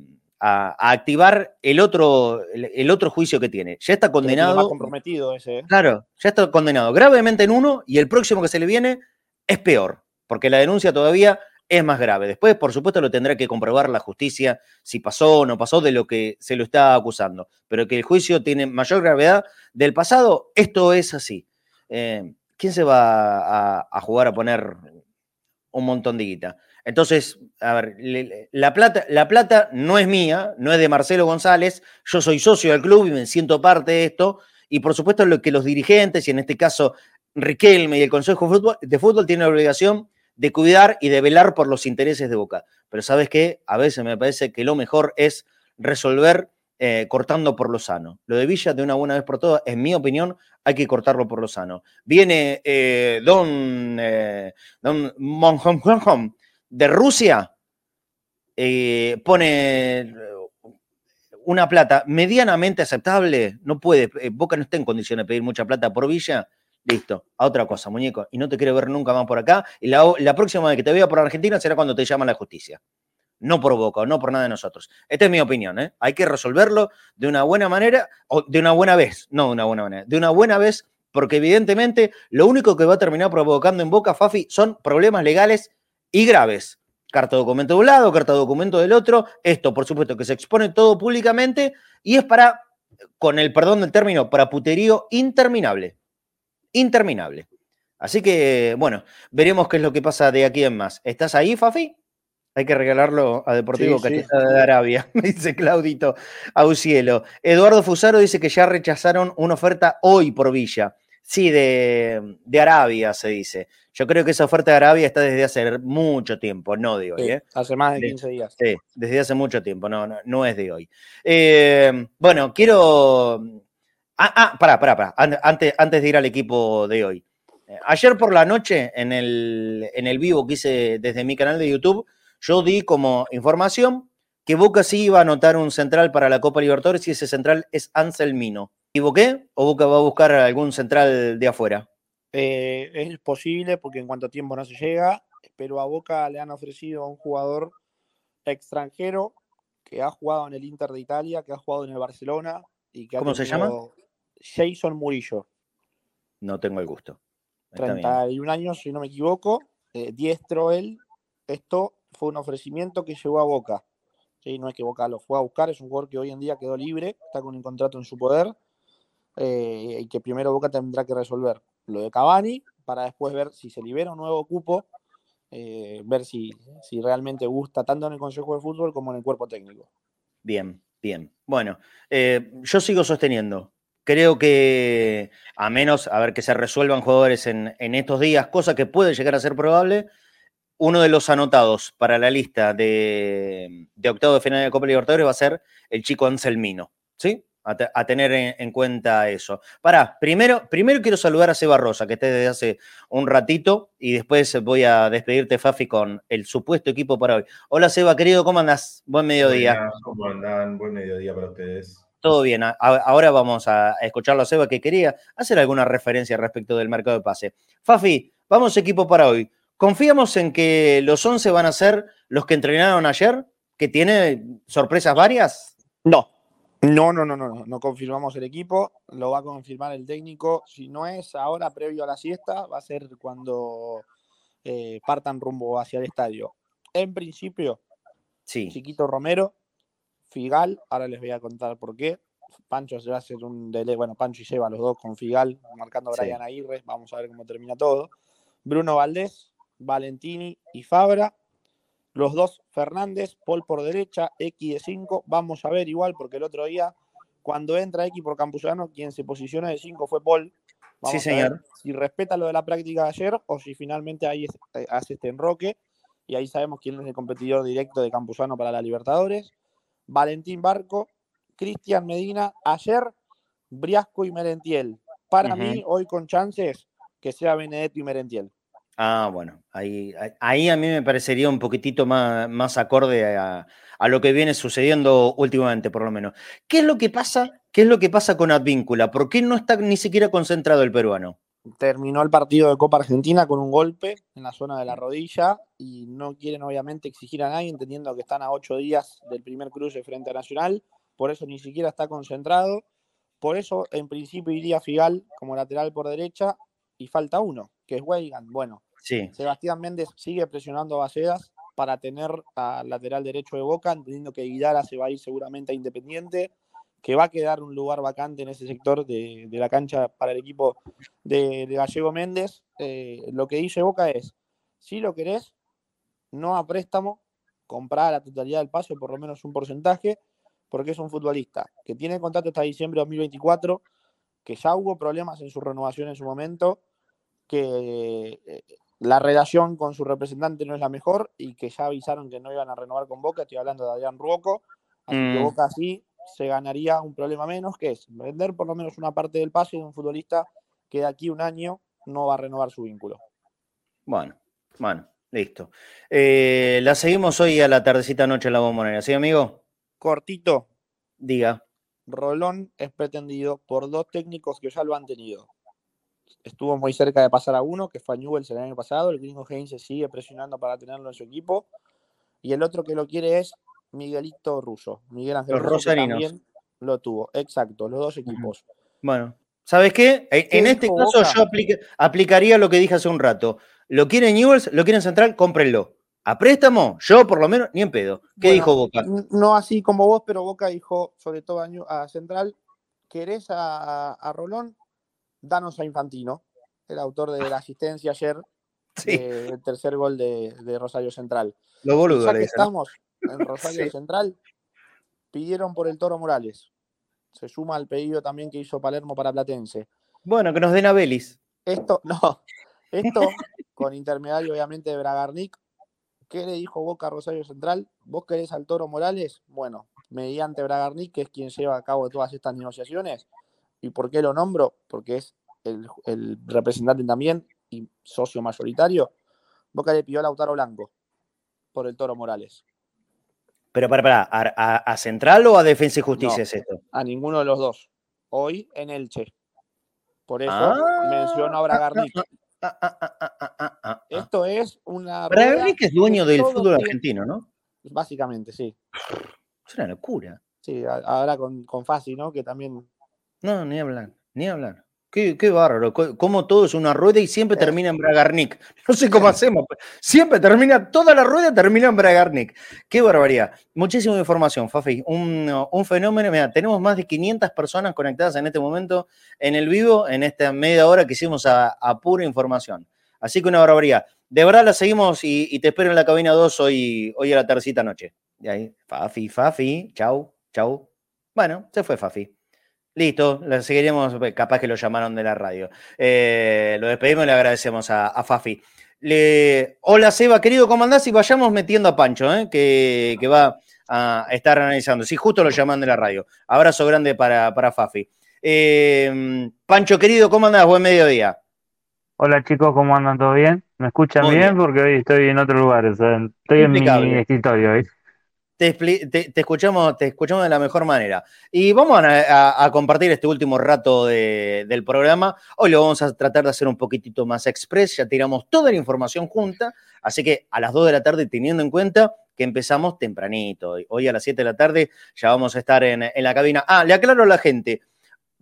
a, a, activar el otro, el, otro juicio que tiene. Ya está condenado. Más comprometido ese. ¿eh? Claro, ya está condenado gravemente en uno y el próximo que se le viene es peor, porque la denuncia todavía es más grave. Después, por supuesto, lo tendrá que comprobar la justicia si pasó o no pasó de lo que se lo está acusando. Pero que el juicio tiene mayor gravedad del pasado, esto es así. Eh, ¿Quién se va a, jugar a poner un montón de guita? Entonces, a ver, la plata, la plata no es mía, no es de Marcelo González, yo soy socio del club y me siento parte de esto, y por supuesto lo que los dirigentes, y en este caso Riquelme y el Consejo de Fútbol, tienen la obligación de cuidar y de velar por los intereses de Boca. Pero sabes qué, a veces me parece que lo mejor es resolver eh, cortando por lo sano. Lo de Villa, de una buena vez por todas, en mi opinión, hay que cortarlo por lo sano. Viene eh, Don, eh, don de Rusia, pone una plata medianamente aceptable, no puede, Boca no está en condiciones de pedir mucha plata por Villa, Listo, a otra cosa, muñeco. Y no te quiero ver nunca más por acá. Y la, próxima vez que te vea por Argentina será cuando te llama la justicia. No por Boca, no por nada de nosotros. Esta es mi opinión, ¿eh? Hay que resolverlo de una buena manera, o de una buena vez, no de una buena manera, de una buena vez, porque evidentemente lo único que va a terminar provocando en Boca, Fafi, son problemas legales y graves. Carta documento de un lado, carta documento del otro. Esto, por supuesto, que se expone todo públicamente y es para, con el perdón del término, para puterío interminable interminable. Así que, bueno, veremos qué es lo que pasa de aquí en más. ¿Estás ahí, Fafi? Hay que regalarlo a Deportivo sí, de Arabia, me dice Claudito Aucielo. Eduardo Fusaro dice que ya rechazaron una oferta hoy por Villa. Sí, de, Arabia se dice. Yo creo que esa oferta de Arabia está desde hace mucho tiempo, no de hoy. ¿eh? Hace más de 15 días. Sí, desde hace mucho tiempo, no, no, es de hoy. Eh, bueno, quiero Ah, ah, pará, pará, pará. Antes, antes de ir al equipo de hoy. Eh, ayer por la noche, en el, en el vivo que hice desde mi canal de YouTube, yo di como información que Boca sí iba a anotar un central para la Copa Libertadores y ese central es Anselmino. ¿Equivoqué o Boca va a buscar algún central de afuera? Eh, es posible porque en cuanto tiempo no se llega, pero a Boca le han ofrecido a un jugador extranjero que ha jugado en el Inter de Italia, que ha jugado en el Barcelona y que ¿Cómo se llama? Jason Murillo. No tengo el gusto. 31 años, si no me equivoco. Eh, diestro él. Esto fue un ofrecimiento que llegó a Boca. ¿sí? No es que Boca lo fue a buscar, es un jugador que hoy en día quedó libre, está con un contrato en su poder. Eh, y que primero Boca tendrá que resolver lo de Cavani para después ver si se libera un nuevo cupo, eh, ver si, si realmente gusta tanto en el Consejo de Fútbol como en el cuerpo técnico. Bien, bien. Bueno, yo sigo sosteniendo, Creo que, a menos, a ver, que se resuelvan jugadores en, estos días, cosa que puede llegar a ser probable, uno de los anotados para la lista de, octavo de final de Copa Libertadores va a ser el chico Anselmino, ¿sí? A, tener en, cuenta eso. Pará, primero, primero quiero saludar a Seba Rosa, que está desde hace un ratito, y después voy a despedirte, Fafi, con el supuesto equipo para hoy. Hola, Seba, querido, ¿cómo andás? Buen mediodía. ¿Cómo andan? Buen mediodía para ustedes. Todo bien. Ahora vamos a escucharlo a Seba que quería hacer alguna referencia respecto del mercado de pase. Fafi, vamos equipo para hoy. ¿Confiamos en que los 11 van a ser los que entrenaron ayer? ¿Que tiene sorpresas varias? No. No, no, no, no, no, confirmamos el equipo, lo va a confirmar el técnico. Si no es ahora previo a la siesta, va a ser cuando eh, partan rumbo hacia el estadio. En principio, sí. Chiquito Romero, Figal, ahora les voy a contar por qué. Pancho se va a hacer un delay, bueno, Pancho y Seba, los dos con Figal, marcando a Brian Aguirre, vamos a ver cómo termina todo. Bruno Valdés, Valentini y Fabra, los dos Fernández, Paul por derecha, X de 5, vamos a ver igual, porque el otro día, cuando entra X por Campuzano, quien se posiciona de 5 fue Paul. sí, señor. si respeta lo de la práctica de ayer o si finalmente ahí eh, hace este enroque y ahí sabemos quién es el competidor directo de Campuzano para la Libertadores. Valentín Barco, Cristian Medina, ayer Briasco y Merentiel. Para mí, hoy con chances, que sea Benedetto y Merentiel. Ah, bueno, ahí, ahí a mí me parecería un poquitito más, más acorde a, lo que viene sucediendo últimamente, por lo menos. ¿Qué es lo que pasa? ¿Qué es lo que pasa con Advíncula? ¿Por qué no está ni siquiera concentrado el peruano? terminó el partido de Copa Argentina con un golpe en la zona de la rodilla y no quieren obviamente exigir a nadie, entendiendo que están a ocho días del primer cruce frente a Nacional, por eso ni siquiera está concentrado, por eso en principio iría Figal como lateral por derecha y falta uno, que es Weigan. Bueno, Sí. Sebastián Méndez sigue presionando a Bacedas para tener al lateral derecho de Boca, entendiendo que Guidara se va a ir seguramente a Independiente, que va a quedar un lugar vacante en ese sector de, de la cancha para el equipo de, de Gallego Méndez. Eh, lo que dice Boca es, si lo querés, no a préstamo, comprar la totalidad del pase, por lo menos un porcentaje, porque es un futbolista que tiene contrato hasta diciembre de 2024, que ya hubo problemas en su renovación en su momento, que eh, la relación con su representante no es la mejor y que ya avisaron que no iban a renovar con Boca, estoy hablando de Adrián Ruoco, así que Mm. Boca sí se ganaría un problema menos, que es vender por lo menos una parte del pase de un futbolista que de aquí a un año no va a renovar su vínculo. Bueno, bueno, listo. Eh, la seguimos hoy a la tardecita noche en la bombonera, ¿sí, amigo? Cortito, Diga. Rolón es pretendido por dos técnicos que ya lo han tenido. Estuvo muy cerca de pasar a uno, que fue a Newell's el año pasado. El gringo Heinz se sigue presionando para tenerlo en su equipo. Y el otro que lo quiere es Miguelito Russo. Miguel Ángel Los Russo, que rosarinos. también lo tuvo. Exacto, los dos equipos. Bueno, ¿sabes qué? En, ¿Qué en este caso Boca? yo aplica- aplicaría lo que dije hace un rato. ¿Lo quieren Newells? ¿Lo quieren Central? Cómprenlo. ¿A préstamo? Yo, por lo menos, ni en pedo. ¿Qué Bueno, dijo Boca? No así como vos, pero Boca dijo, sobre todo a, Central, ¿querés a, a Rolón? Danos a Infantino, el autor de la asistencia ayer Sí, del tercer gol de, de Rosario Central. lo boludo ya estamos en Rosario Sí. Central, pidieron por el Toro Morales. Se suma al pedido también que hizo Palermo para Platense. Bueno, que nos den a Belis. Esto, no, esto con intermediario obviamente de Bragarnik. ¿Qué le dijo Boca a Rosario Central? ¿Vos querés al Toro Morales? Bueno, mediante Bragarnik, que es quien lleva a cabo todas estas negociaciones. ¿Y por qué lo nombro? Porque es el, el representante también y socio mayoritario. Boca le pidió a Lautaro Blanco por el Toro Morales. Pero para, para, ¿a, a- a Central o a Defensa y Justicia No. es esto? a ninguno de los dos. Hoy en Elche. Por eso Ah. menciono a Bragarnik. Ah, ah, ah. Esto es una. Bragarnik es dueño del fútbol argentino, ¿no? Básicamente, sí. Es una locura. Sí, ahora con, con Fasi, ¿no? Que también. No, ni hablar, ni hablar. Qué, qué bárbaro, co- como todo es una rueda y siempre termina en Bragarnik. No sé cómo hacemos, siempre termina, toda la rueda termina en Bragarnik. Qué barbaridad. Muchísima información, Fafi. Un, un fenómeno. Mira, tenemos más de 500 personas conectadas en este momento en el vivo, en esta media hora que hicimos a, a pura información. Así que una barbaridad. De verdad la seguimos y, y te espero en la cabina 2 hoy, hoy a la tercita noche. Y ahí, Fafi, Fafi, chau, chau. Bueno, se fue Fafi. Listo, lo seguiremos, capaz que lo llamaron de la radio. Eh, lo despedimos y le agradecemos a, a Fafi. Le- Hola Seba, querido, ¿cómo andás? Y vayamos metiendo a Pancho, ¿eh? que, que va a estar analizando. Sí, justo lo llaman de la radio. Abrazo grande para, para Fafi. Eh, Pancho, querido, ¿cómo andás? Buen mediodía. Hola chicos, ¿cómo andan? ¿Todo bien? ¿Me escuchan bien? bien. Porque hoy estoy en otro lugar, o sea, estoy en mi escritorio hoy. Te, te- te escuchamos, te escuchamos de la mejor manera. Y vamos a compartir este último rato de- del programa. Hoy lo vamos a tratar de hacer un poquitito más express. Ya tiramos toda la información junta. Así que a las 2 de la tarde, teniendo en cuenta que empezamos tempranito. Hoy a las 7 de la tarde ya vamos a estar en, en la cabina. Ah, le aclaro a la gente.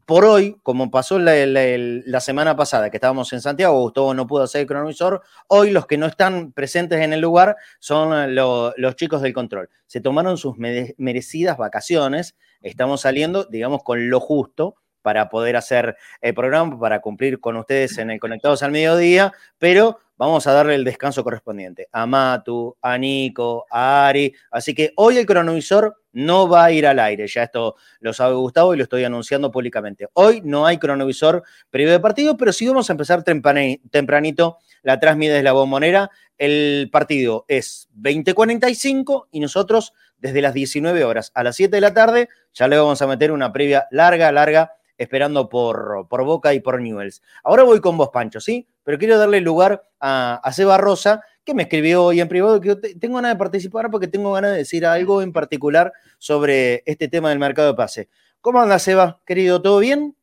Por hoy, como pasó la, semana pasada que estábamos en Santiago, Gustavo no pudo hacer el cronovisor, hoy los que no están presentes en el lugar son lo- los chicos del control. Se tomaron sus mere- merecidas vacaciones, estamos saliendo, digamos, con lo justo para poder hacer el programa, para cumplir con ustedes en el Conectados al Mediodía, pero vamos a darle el descanso correspondiente a Matu, a Nico, a Ari. Así que hoy el cronovisor no va a ir al aire, ya esto lo sabe Gustavo y lo estoy anunciando públicamente. Hoy no hay cronovisor previo de partido, pero sí vamos a empezar temprani- tempranito la transmisión de la bombonera. El partido es 20:45 y nosotros desde las 19 horas a las 7 de la tarde ya le vamos a meter una previa larga, larga, esperando por, por Boca y por Newells. Ahora voy con vos, Pancho, ¿sí? Pero quiero darle lugar a, a Seba Rosa, que me escribió hoy en privado que yo tengo ganas de participar porque tengo ganas de decir algo en particular sobre este tema del mercado de pase. ¿Cómo anda, Seba? Querido, ¿todo bien?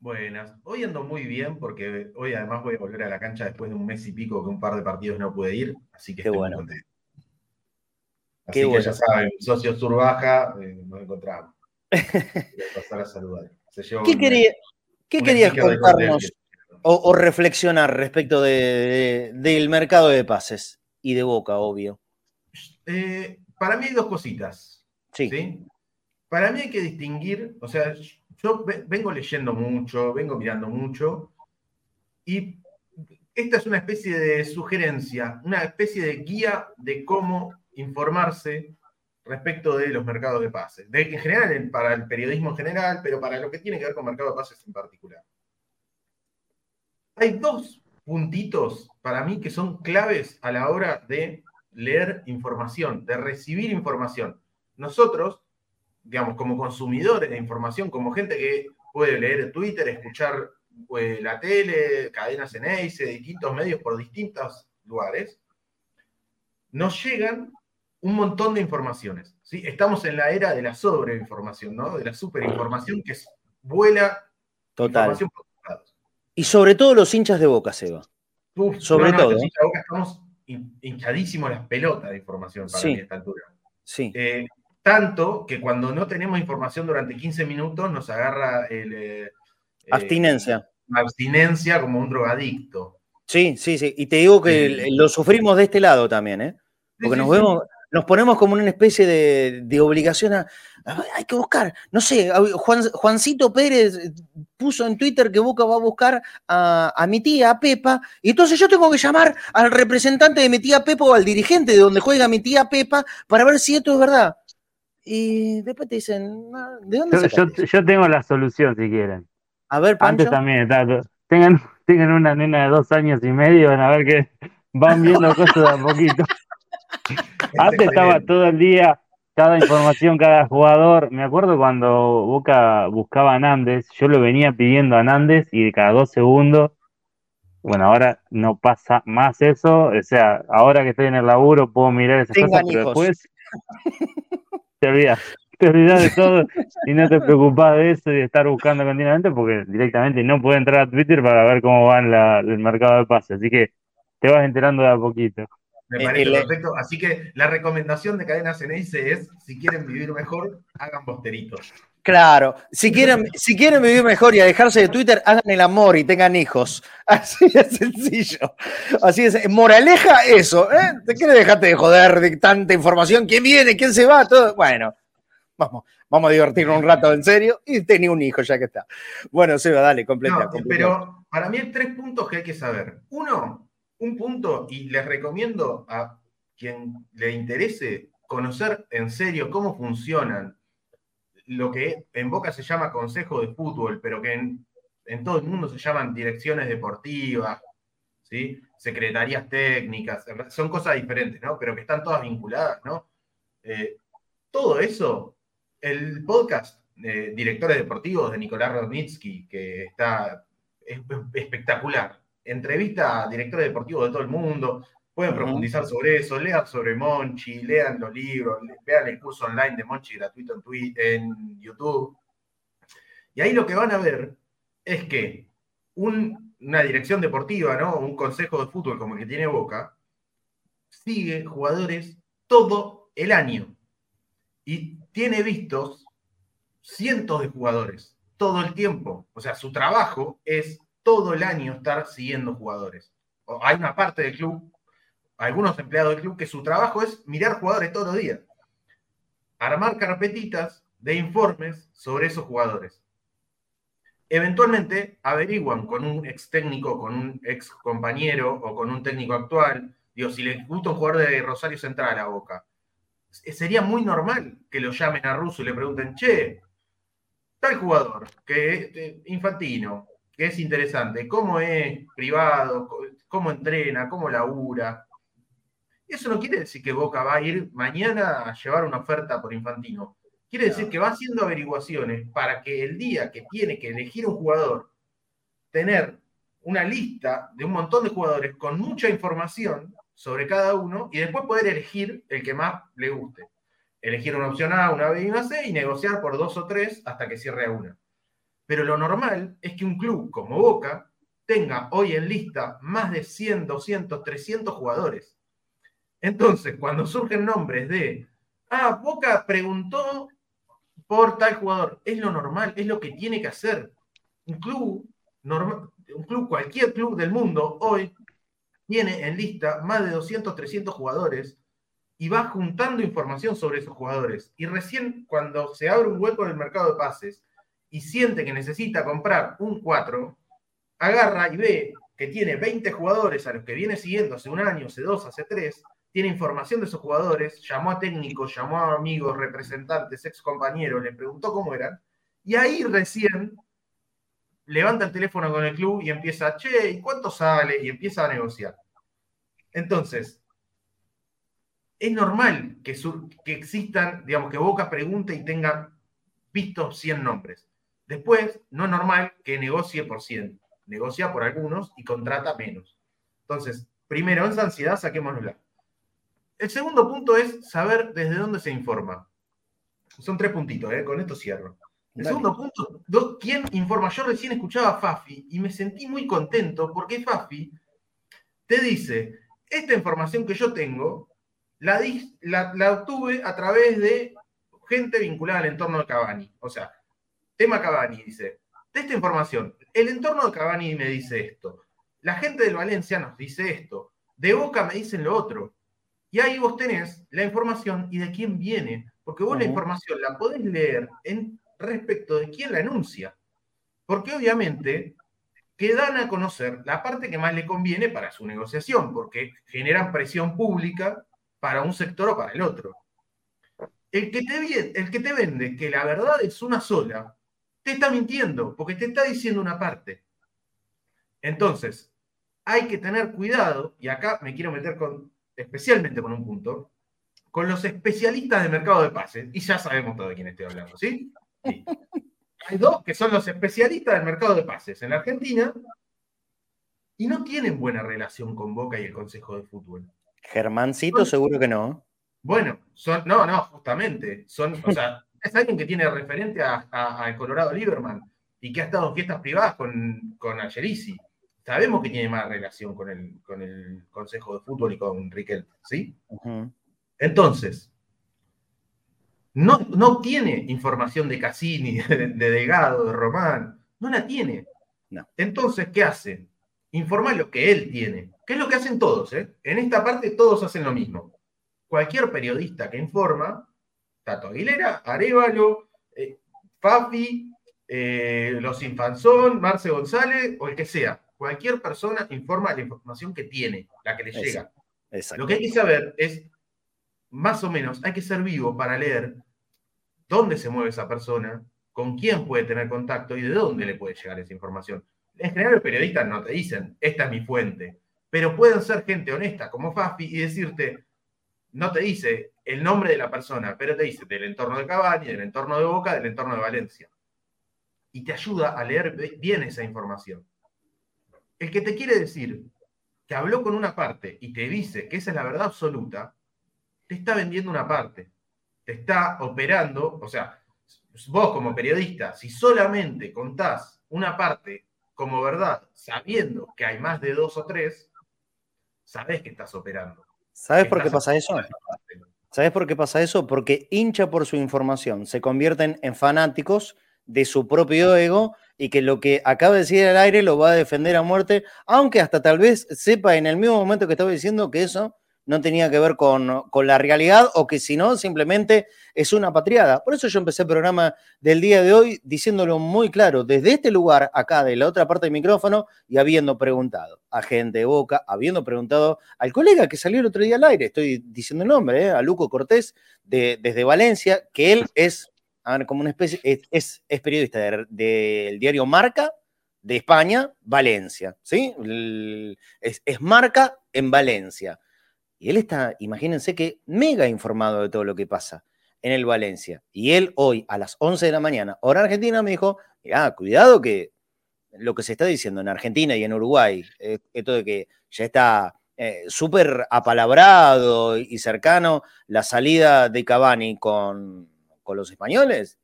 Buenas. Hoy ando muy bien porque hoy además voy a volver a la cancha después de un mes y pico que un par de partidos no pude ir, así que Qué estoy bueno. muy contento. Así Qué que bueno. ya saben, socio sur baja, eh, nos encontramos. Voy a pasar a saludar. Se ¿Qué, un- quería- qué querías contarnos. O, o reflexionar respecto de- de- del mercado de pases y de Boca, obvio? Eh, para mí hay dos cositas. Sí, ¿sí? Para mí hay que distinguir, o sea, yo ve- vengo leyendo mucho, vengo mirando mucho, y esta es una especie de sugerencia, una especie de guía de cómo informarse respecto de los mercados de pases. De, en general, en- para el periodismo en general, pero para lo que tiene que ver con mercado de pases en particular. Hay dos puntitos para mí que son claves a la hora de leer información, de recibir información. Nosotros, digamos, como consumidores de información, como gente que puede leer Twitter, escuchar eh, la tele, cadenas en ACE, distintos medios por distintos lugares, nos llegan un montón de informaciones. ¿sí? Estamos en la era de la sobreinformación, ¿no? De la superinformación que es- vuela total. información por. Y sobre todo los hinchas de Boca, Seba. Uf, Sobre todo, estos ¿eh? hinchas de Boca Estamos hin- hinchadísimos las pelotas de información para Sí. mí a esta altura. Sí, Eh, tanto que cuando no tenemos información durante 15 minutos nos agarra el, eh, eh, abstinencia. abstinencia como un drogadicto. Sí, sí, sí. Y te digo que Sí. lo sufrimos de este lado también, ¿eh? Porque Sí, nos vemos, nos ponemos como en una especie de, de obligación a, a- hay que buscar, no sé, Juan, Juancito Pérez eh, puso en Twitter que Boca va a buscar a, a mi tía, a Pepa, y entonces yo tengo que llamar al representante de mi tía Pepa o al dirigente de donde juega mi tía Pepa para ver si esto es verdad. Y después te dicen, "No, ¿de dónde Yo, yo, sacaste eso?". yo tengo la solución si quieren. A ver, Pancho. Antes también está. Tengan, tengan una nena de dos años y medio, van a ver que van viendo cosas de a poquito. Antes estaba todo el día, cada información, cada jugador. Me acuerdo cuando Boca buscaba a Nández, yo lo venía pidiendo a Nández y de cada dos segundos. Bueno, ahora no pasa más eso. O sea, ahora que estoy en el laburo puedo mirar esas cosas, pero después te olvidas. Te olvidas de todo y no te preocupás de eso y de estar buscando continuamente porque directamente no puedo entrar a Twitter para ver cómo va la- el mercado de pases. Así que te vas enterando de a poquito. Me Eh, parece el- perfecto. Así que la recomendación de Cadenas Ceneice es, si quieren vivir mejor, hagan posteritos. Claro, si quieren, si quieren vivir mejor y alejarse de Twitter, hagan el amor y tengan hijos. Así de sencillo. Así es. Moraleja, eso. ¿eh? ¿Te quieres dejarte de joder de tanta información? ¿Quién viene? ¿Quién se va? Todo. Bueno, vamos, vamos a divertirnos un rato en serio y tenía un hijo ya que está. Bueno, Seba, dale, completa. No, completa. pero para mí hay tres puntos que hay que saber. Uno, un punto, y les recomiendo a quien le interese conocer en serio cómo funcionan lo que en Boca se llama consejo de fútbol, pero que en, todo el mundo se llaman direcciones deportivas, ¿sí? secretarías técnicas, son cosas diferentes, ¿no? Pero que están todas vinculadas, ¿no? Eh, todo eso, el podcast eh, Directores Deportivos de Nicolás Rodnitsky, que está es- es espectacular, entrevista a directores deportivos de todo el mundo, pueden profundizar sobre eso, lean sobre Monchi, lean los libros, vean el curso online de Monchi gratuito en, YouTube. Y ahí lo que van a ver es que un- una dirección deportiva, ¿no? un consejo de fútbol como el que tiene Boca, sigue jugadores todo el año. Y tiene vistos cientos de jugadores todo el tiempo. O sea, su trabajo es todo el año estar siguiendo jugadores. Hay una parte del club, algunos empleados del club, que su trabajo es mirar jugadores todos los días. Armar carpetitas de informes sobre esos jugadores. Eventualmente averiguan con un ex técnico, con un ex compañero o con un técnico actual. Digo, si le gusta un jugador de Rosario Central a Boca, sería muy normal que lo llamen a Russo y le pregunten, che, tal jugador, que eh, infantino, que es interesante, cómo es privado, cómo entrena, cómo labura. Eso no quiere decir que Boca va a ir mañana a llevar una oferta por infantino. Quiere decir que va haciendo averiguaciones para que el día que tiene que elegir un jugador, tener una lista de un montón de jugadores con mucha información sobre cada uno y después poder elegir el que más le guste. Elegir una opción A, una B y una C y negociar por dos o tres hasta que cierre a una. Pero lo normal es que un club como Boca tenga hoy en lista más de 100, 200, 300 jugadores. Entonces, cuando surgen nombres de, ah, Boca preguntó por tal jugador, es lo normal, es lo que tiene que hacer. Un club, normal, un club, cualquier club del mundo hoy tiene en lista más de 200, 300 jugadores y va juntando información sobre esos jugadores. Y recién cuando se abre un hueco en el mercado de pases y siente que necesita comprar un 4, agarra y ve que tiene 20 jugadores a los que viene siguiendo hace un año, hace dos, hace tres, tiene información de esos jugadores, llamó a técnicos, llamó a amigos, representantes, ex compañeros, le preguntó cómo eran, y ahí recién levanta el teléfono con el club y empieza, che, ¿y cuánto sale? Y empieza a negociar. Entonces, es normal que, que existan, digamos, que Boca pregunte y tenga vistos 100 nombres. Después, no es normal que negocie por 100. Negocia por algunos y contrata menos. Entonces, primero, esa ansiedad saquémosla. El segundo punto es saber desde dónde se informa. Son tres puntitos, ¿eh? con esto cierro. El segundo punto, ¿quién informa? Yo recién escuchaba a Fafi y me sentí muy contento porque Fafi te dice, esta información que yo tengo la, la, obtuve a través de gente vinculada al entorno de Cavani. O sea, tema Cavani dice, de esta información, el entorno de Cavani me dice esto, la gente del Valencia nos dice esto, de Boca me dicen lo otro. Y ahí vos tenés la información y de quién viene, porque vos la información la podés leer en respecto de quién la enuncia. Porque obviamente quedan a conocer la parte que más le conviene para su negociación, porque generan presión pública para un sector o para el otro. El que te, el que te vende que la verdad es una sola, te está mintiendo, porque te está diciendo una parte. Entonces, hay que tener cuidado, y acá me quiero meter con, especialmente con un punto, con los especialistas de mercado de pases, y ya sabemos todo de quién estoy hablando, ¿sí? Hay dos que son los especialistas del mercado de pases en la Argentina y no tienen buena relación con Boca y el Consejo de Fútbol. Germancito, seguro que no. Bueno, son, no, no, justamente. Son, o sea, es alguien que tiene referente al Colorado Lieberman y que ha estado en fiestas privadas con, con. Sabemos que tiene más relación con el, con el Consejo de Fútbol y con Riquelme, ¿sí? Entonces, no, no tiene información de Cassini, de, Delgado, de Román, no la tiene. Entonces, ¿qué hace? Informa lo que él tiene, que es lo que hacen todos. ¿eh? En esta parte todos hacen lo mismo. Cualquier periodista que informa, Tato Aguilera, Arevalo, eh, Fafi, eh, Los Infanzón, Marce González o el que sea, cualquier persona informa la información que tiene, la que le llega. Lo que hay que saber es, más o menos, hay que ser vivo para leer dónde se mueve esa persona, con quién puede tener contacto y de dónde le puede llegar esa información. En general los periodistas no te dicen, esta es mi fuente, pero pueden ser gente honesta como Fafi y decirte, no te dice el nombre de la persona, pero te dice del entorno de Cavani, del entorno de Boca, del entorno de Valencia. Y te ayuda a leer bien esa información. El que te quiere decir que habló con una parte y te dice que esa es la verdad absoluta, te está vendiendo una parte está operando, o sea, vos como periodista, si solamente contás una parte como verdad, sabiendo que hay más de dos o tres, sabés que estás operando. ¿Sabes por qué pasa eso? ¿Sabes por qué pasa eso? Porque hincha por su información, se convierten en fanáticos de su propio ego y que lo que acaba de decir al aire lo va a defender a muerte, aunque hasta tal vez sepa en el mismo momento que estaba diciendo que eso no tenía que ver con, la realidad o que si no, simplemente es una patriada. Por eso yo empecé el programa del día de hoy diciéndolo muy claro, desde este lugar, acá de la otra parte del micrófono, y habiendo preguntado a gente de Boca, habiendo preguntado al colega que salió el otro día al aire, estoy diciendo el nombre, ¿eh? a Luco Cortés, de, desde Valencia, que él es, como una especie, es, es, periodista del diario Marca, de España, Valencia, ¿sí? Es, es Marca en Valencia. Y él está, imagínense que mega informado de todo lo que pasa en el Valencia. Y él hoy a las 11 de la mañana, hora argentina, me dijo, ah, cuidado que lo que se está diciendo en Argentina y en Uruguay, eh, esto de que ya está eh, súper apalabrado y cercano la salida de Cavani con, con los españoles,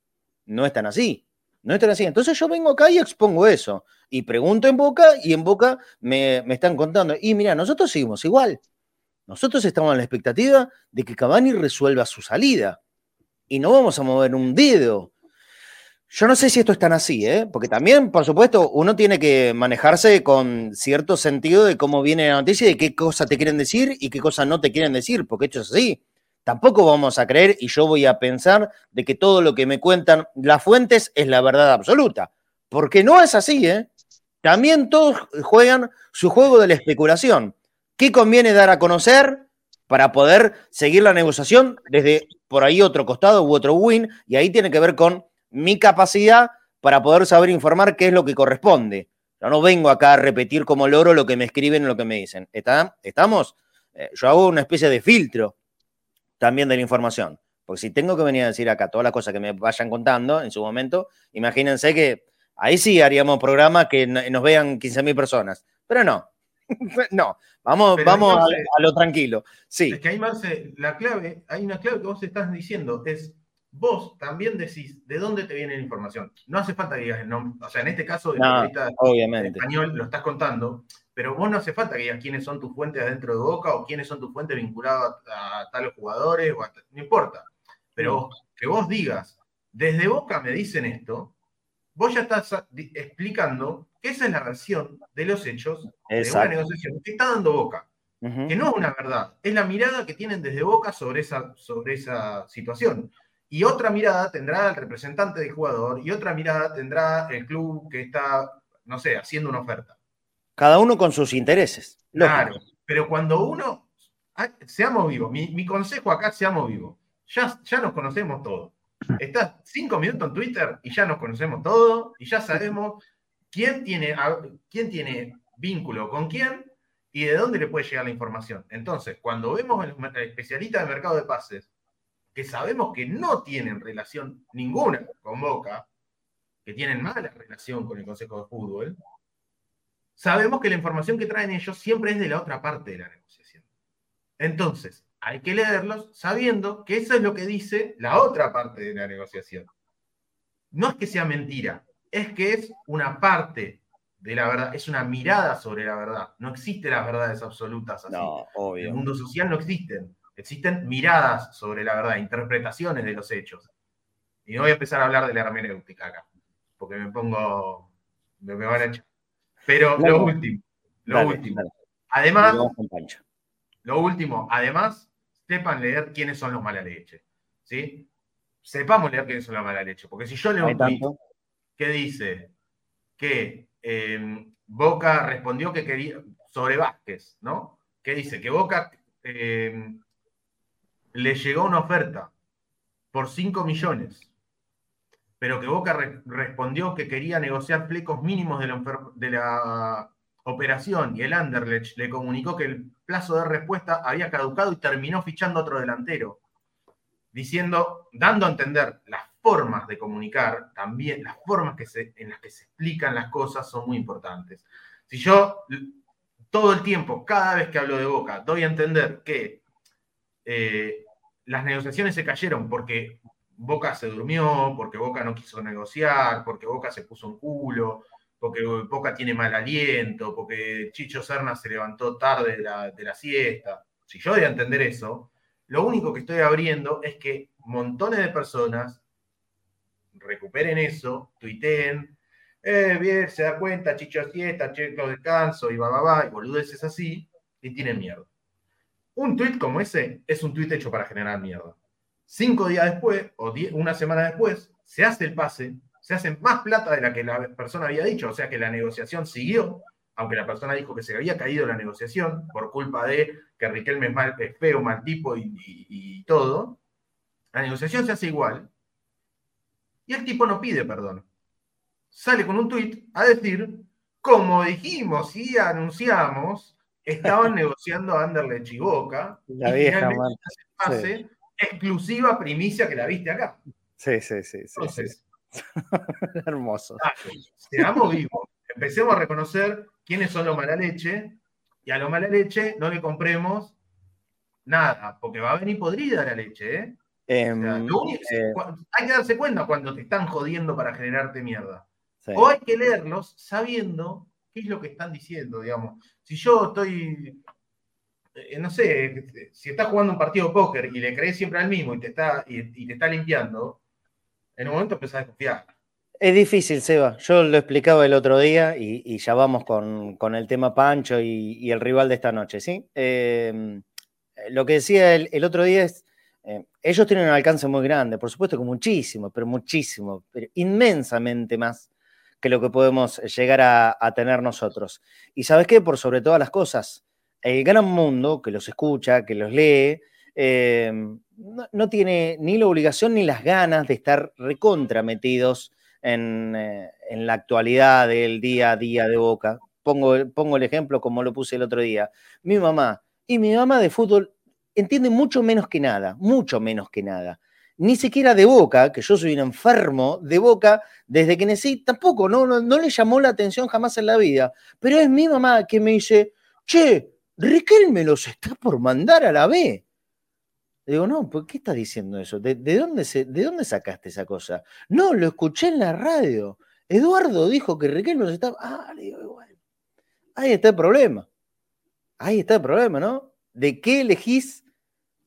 no es tan así. no están así. Entonces yo vengo acá y expongo eso. Y pregunto en boca y en boca me, me están contando. Y mira, nosotros seguimos igual. Nosotros estamos en la expectativa de que Cavani resuelva su salida. Y no vamos a mover un dedo. Yo no sé si esto es tan así, ¿eh? porque también, por supuesto, uno tiene que manejarse con cierto sentido de cómo viene la noticia y de qué cosa te quieren decir y qué cosa no te quieren decir, porque esto es así. Tampoco vamos a creer y yo voy a pensar de que todo lo que me cuentan las fuentes es la verdad absoluta, porque no es así, ¿eh? También todos juegan su juego de la especulación. ¿Qué conviene dar a conocer para poder seguir la negociación desde por ahí otro costado u otro win? Y ahí tiene que ver con mi capacidad para poder saber informar qué es lo que corresponde. Yo no vengo acá a repetir como loro lo que me escriben o lo que me dicen. ¿Está? ¿Estamos? Eh, yo hago una especie de filtro también de la información. Porque si tengo que venir a decir acá todas las cosas que me vayan contando en su momento, imagínense que ahí sí haríamos programa que nos vean 15.000 personas. Pero no, no, vamos, vamos a, a, lo tranquilo. Sí. Es que ahí, Marce, la clave, hay una clave que vos estás diciendo, es vos también decís de dónde te viene la información. No hace falta que digas el nombre, o sea, en este caso, no, obviamente. español lo estás contando, pero vos no hace falta que digas quiénes son tus fuentes adentro de Boca o quiénes son tus fuentes vinculadas a, a tales jugadores, o a, no importa. Pero que vos digas, desde Boca me dicen esto, vos ya estás explicando que esa es la versión de los hechos Exacto. de una negociación que está dando Boca. Uh -huh. Que no es una verdad, es la mirada que tienen desde Boca sobre esa, sobre esa situación. Y otra mirada tendrá el representante del jugador y otra mirada tendrá el club que está, no sé, haciendo una oferta. Cada uno con sus intereses. Claro, pero cuando uno, seamos vivos, mi, mi consejo acá, seamos vivos. Ya, ya nos conocemos todos. Estás cinco minutos en Twitter y ya nos conocemos todos y ya sabemos quién tiene, quién tiene vínculo con quién y de dónde le puede llegar la información. Entonces, cuando vemos el especialista de mercado de pases que sabemos que no tienen relación ninguna con Boca, que tienen mala relación con el Consejo de Fútbol, sabemos que la información que traen ellos siempre es de la otra parte de la negociación. Entonces, hay que leerlos sabiendo que eso es lo que dice la otra parte de la negociación. No es que sea mentira, es que es una parte de la verdad, es una mirada sobre la verdad. No existen las verdades absolutas así. No, obvio. En el mundo social no existen. Existen miradas sobre la verdad, interpretaciones de los hechos. Y no voy a empezar a hablar de la hermenéutica acá, porque me pongo. me, me van a echar. Pero lo último, lo dale, último. Dale. Además, lo último, además, sepan leer quiénes son los mala leche. ¿sí? Sepamos leer quiénes son los mala leche, porque si yo leo un tweet que dice que eh, Boca respondió que quería, sobre Vázquez, ¿no? Que dice que Boca eh, le llegó una oferta por 5 millones, pero que Boca re respondió que quería negociar flecos mínimos de la, de la operación y el Anderlecht le comunicó que el plazo de respuesta había caducado y terminó fichando otro delantero, diciendo, dando a entender las formas de comunicar, también las formas que se, en las que se explican las cosas son muy importantes. Si yo todo el tiempo, cada vez que hablo de Boca, doy a entender que eh, las negociaciones se cayeron porque Boca se durmió, porque Boca no quiso negociar, porque Boca se puso un culo, porque Boca tiene mal aliento, porque Chicho Serna se levantó tarde de la, de la siesta. Si yo doy a entender eso, lo único que estoy abriendo es que montones de personas recuperen eso, tuiteen, eh, bien, se da cuenta, Chicho siesta, Chicho descanso, y va, va, va, y boludeces así, y tienen miedo. Un tuit como ese es un tuit hecho para generar mierda. Cinco días después, o una semana después, se hace el pase, se hace más plata de la que la persona había dicho, o sea que la negociación siguió, aunque la persona dijo que se había caído la negociación por culpa de que Riquelme es, mal, es feo, mal tipo y todo, la negociación se hace igual, y el tipo no pide perdón. Sale con un tuit a decir, como dijimos y anunciamos, estaban negociando Anderlecht y Boca. La vieja, man. Pase, sí. exclusiva primicia que la viste acá. Sí, sí, sí. sí, Entonces, sí. Hermoso. Seamos vivos. Empecemos a reconocer quiénes son los mala leche y a los mala leche no le compremos nada, porque va a venir podrida la leche, ¿eh? Em, eh, hay que darse cuenta cuando te están jodiendo para generarte mierda. sí. O hay que leerlos sabiendo qué es lo que están diciendo, digamos. Si yo estoy, eh, no sé, si estás jugando un partido de póker y le crees siempre al mismo y te está, y, y te está limpiando, en un momento empezás a desconfiar. Es difícil, Seba. Yo lo explicaba el otro día y, y ya vamos con, con el tema Pancho y, y el rival de esta noche, ¿sí? Eh, lo que decía el, el otro día es, eh, ellos tienen un alcance muy grande, por supuesto que muchísimo, pero muchísimo, pero inmensamente más que lo que podemos llegar a, tener nosotros. Y sabes qué, por sobre todas las cosas, el gran mundo que los escucha, que los lee, eh, no, tiene ni la obligación ni las ganas de estar recontra metidos en, eh, en, la actualidad del día a día de Boca. Pongo, pongo el ejemplo como lo puse el otro día. Mi mamá y mi mamá de fútbol entiende mucho menos que nada, mucho menos que nada. Ni siquiera de Boca, que yo soy un enfermo de Boca desde que nací, tampoco, no, no, no le llamó la atención jamás en la vida. Pero es mi mamá que me dice, che, Riquelme los está por mandar a la B. Digo, no, ¿por qué estás diciendo eso? ¿De, de, dónde se, ¿De dónde sacaste esa cosa? No, lo escuché en la radio. Eduardo dijo que Riquelme los estaba. Ah, le digo, bueno. Ahí está el problema. Ahí está el problema, ¿no? ¿De qué elegís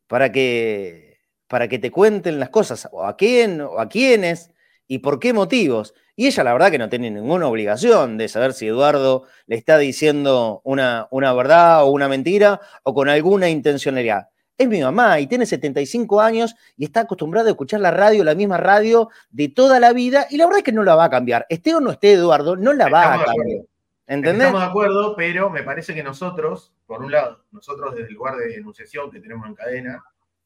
para que, para que te cuenten las cosas? ¿O a quién? ¿O a quiénes? ¿Y por qué motivos? Y ella, la verdad, que no tiene ninguna obligación de saber si Eduardo le está diciendo una, una verdad o una mentira o con alguna intencionalidad es mi mamá y tiene 75 años y está acostumbrada a escuchar la radio, la misma radio de toda la vida, y la verdad es que no la va a cambiar. Esté o no esté Eduardo, no la va Estamos a cambiar. ¿Entendés? Estamos de acuerdo, pero me parece que nosotros, por un lado, nosotros desde el lugar de enunciación que tenemos en cadena,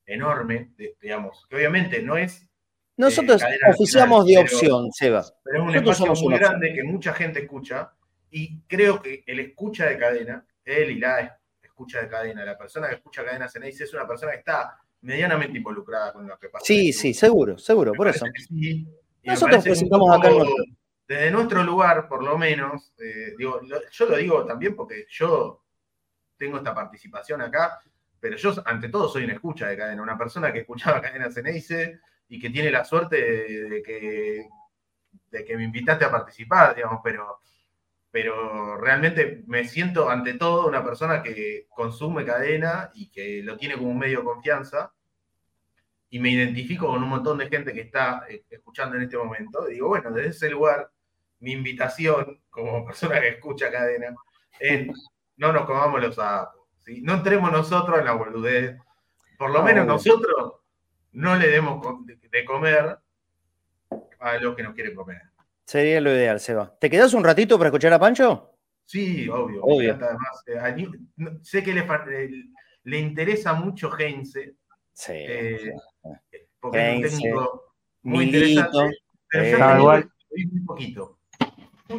enorme, digamos, que obviamente no es. Nosotros eh, oficiamos de pero, opción, Seba. Pero es un nosotros espacio muy grande que mucha gente escucha, y creo que el escucha de cadena, él y la escucha de cadena, la persona que escucha cadena Ceneice es una persona que está medianamente involucrada con lo que pasa. Sí, sí, seguro, seguro, me por eso. Sí, Nosotros presentamos acá nuestro. Desde nuestro lugar, por lo menos, eh, digo, yo lo digo también porque yo tengo esta participación acá, pero yo ante todo soy una escucha de cadena, una persona que escuchaba cadena Ceneice y que tiene la suerte de, de, que, de que me invitaste a participar, digamos, pero pero realmente me siento ante todo una persona que consume cadena y que lo tiene como un medio de confianza y me identifico con un montón de gente que está eh, escuchando en este momento. Y digo, bueno, desde ese lugar, mi invitación como persona que escucha cadena es no nos comamos los sapos, ¿sí? no entremos nosotros en la boludez, por lo menos nosotros no le demos de comer a los que nos quieren comer. Sería lo ideal, Seba. ¿Te quedas un ratito para escuchar a Pancho? Sí, obvio. obvio. Además, eh, sé que le, le, interesa mucho Heinze. Sí. Eh, porque Heinze, es un técnico muy Milito, interesante. Pero yo ah, igual. muy poquito.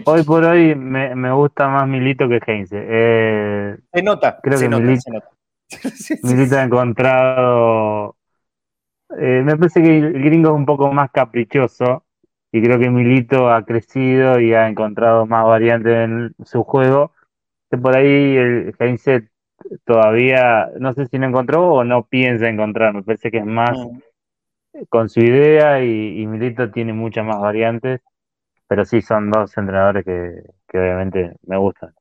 Hoy por hoy me, me, gusta más Milito que Heinze. Eh, se nota. Creo se que nota, Milito, se nota. Milito ha encontrado. Eh, me parece que el gringo es un poco más caprichoso y creo que Milito ha crecido y ha encontrado más variantes en su juego. Que por ahí el Heinze todavía, no sé si no encontró o no piensa encontrar, me parece que es más Mm. con su idea y, y Milito tiene muchas más variantes, pero sí son dos entrenadores que, que obviamente me gustan.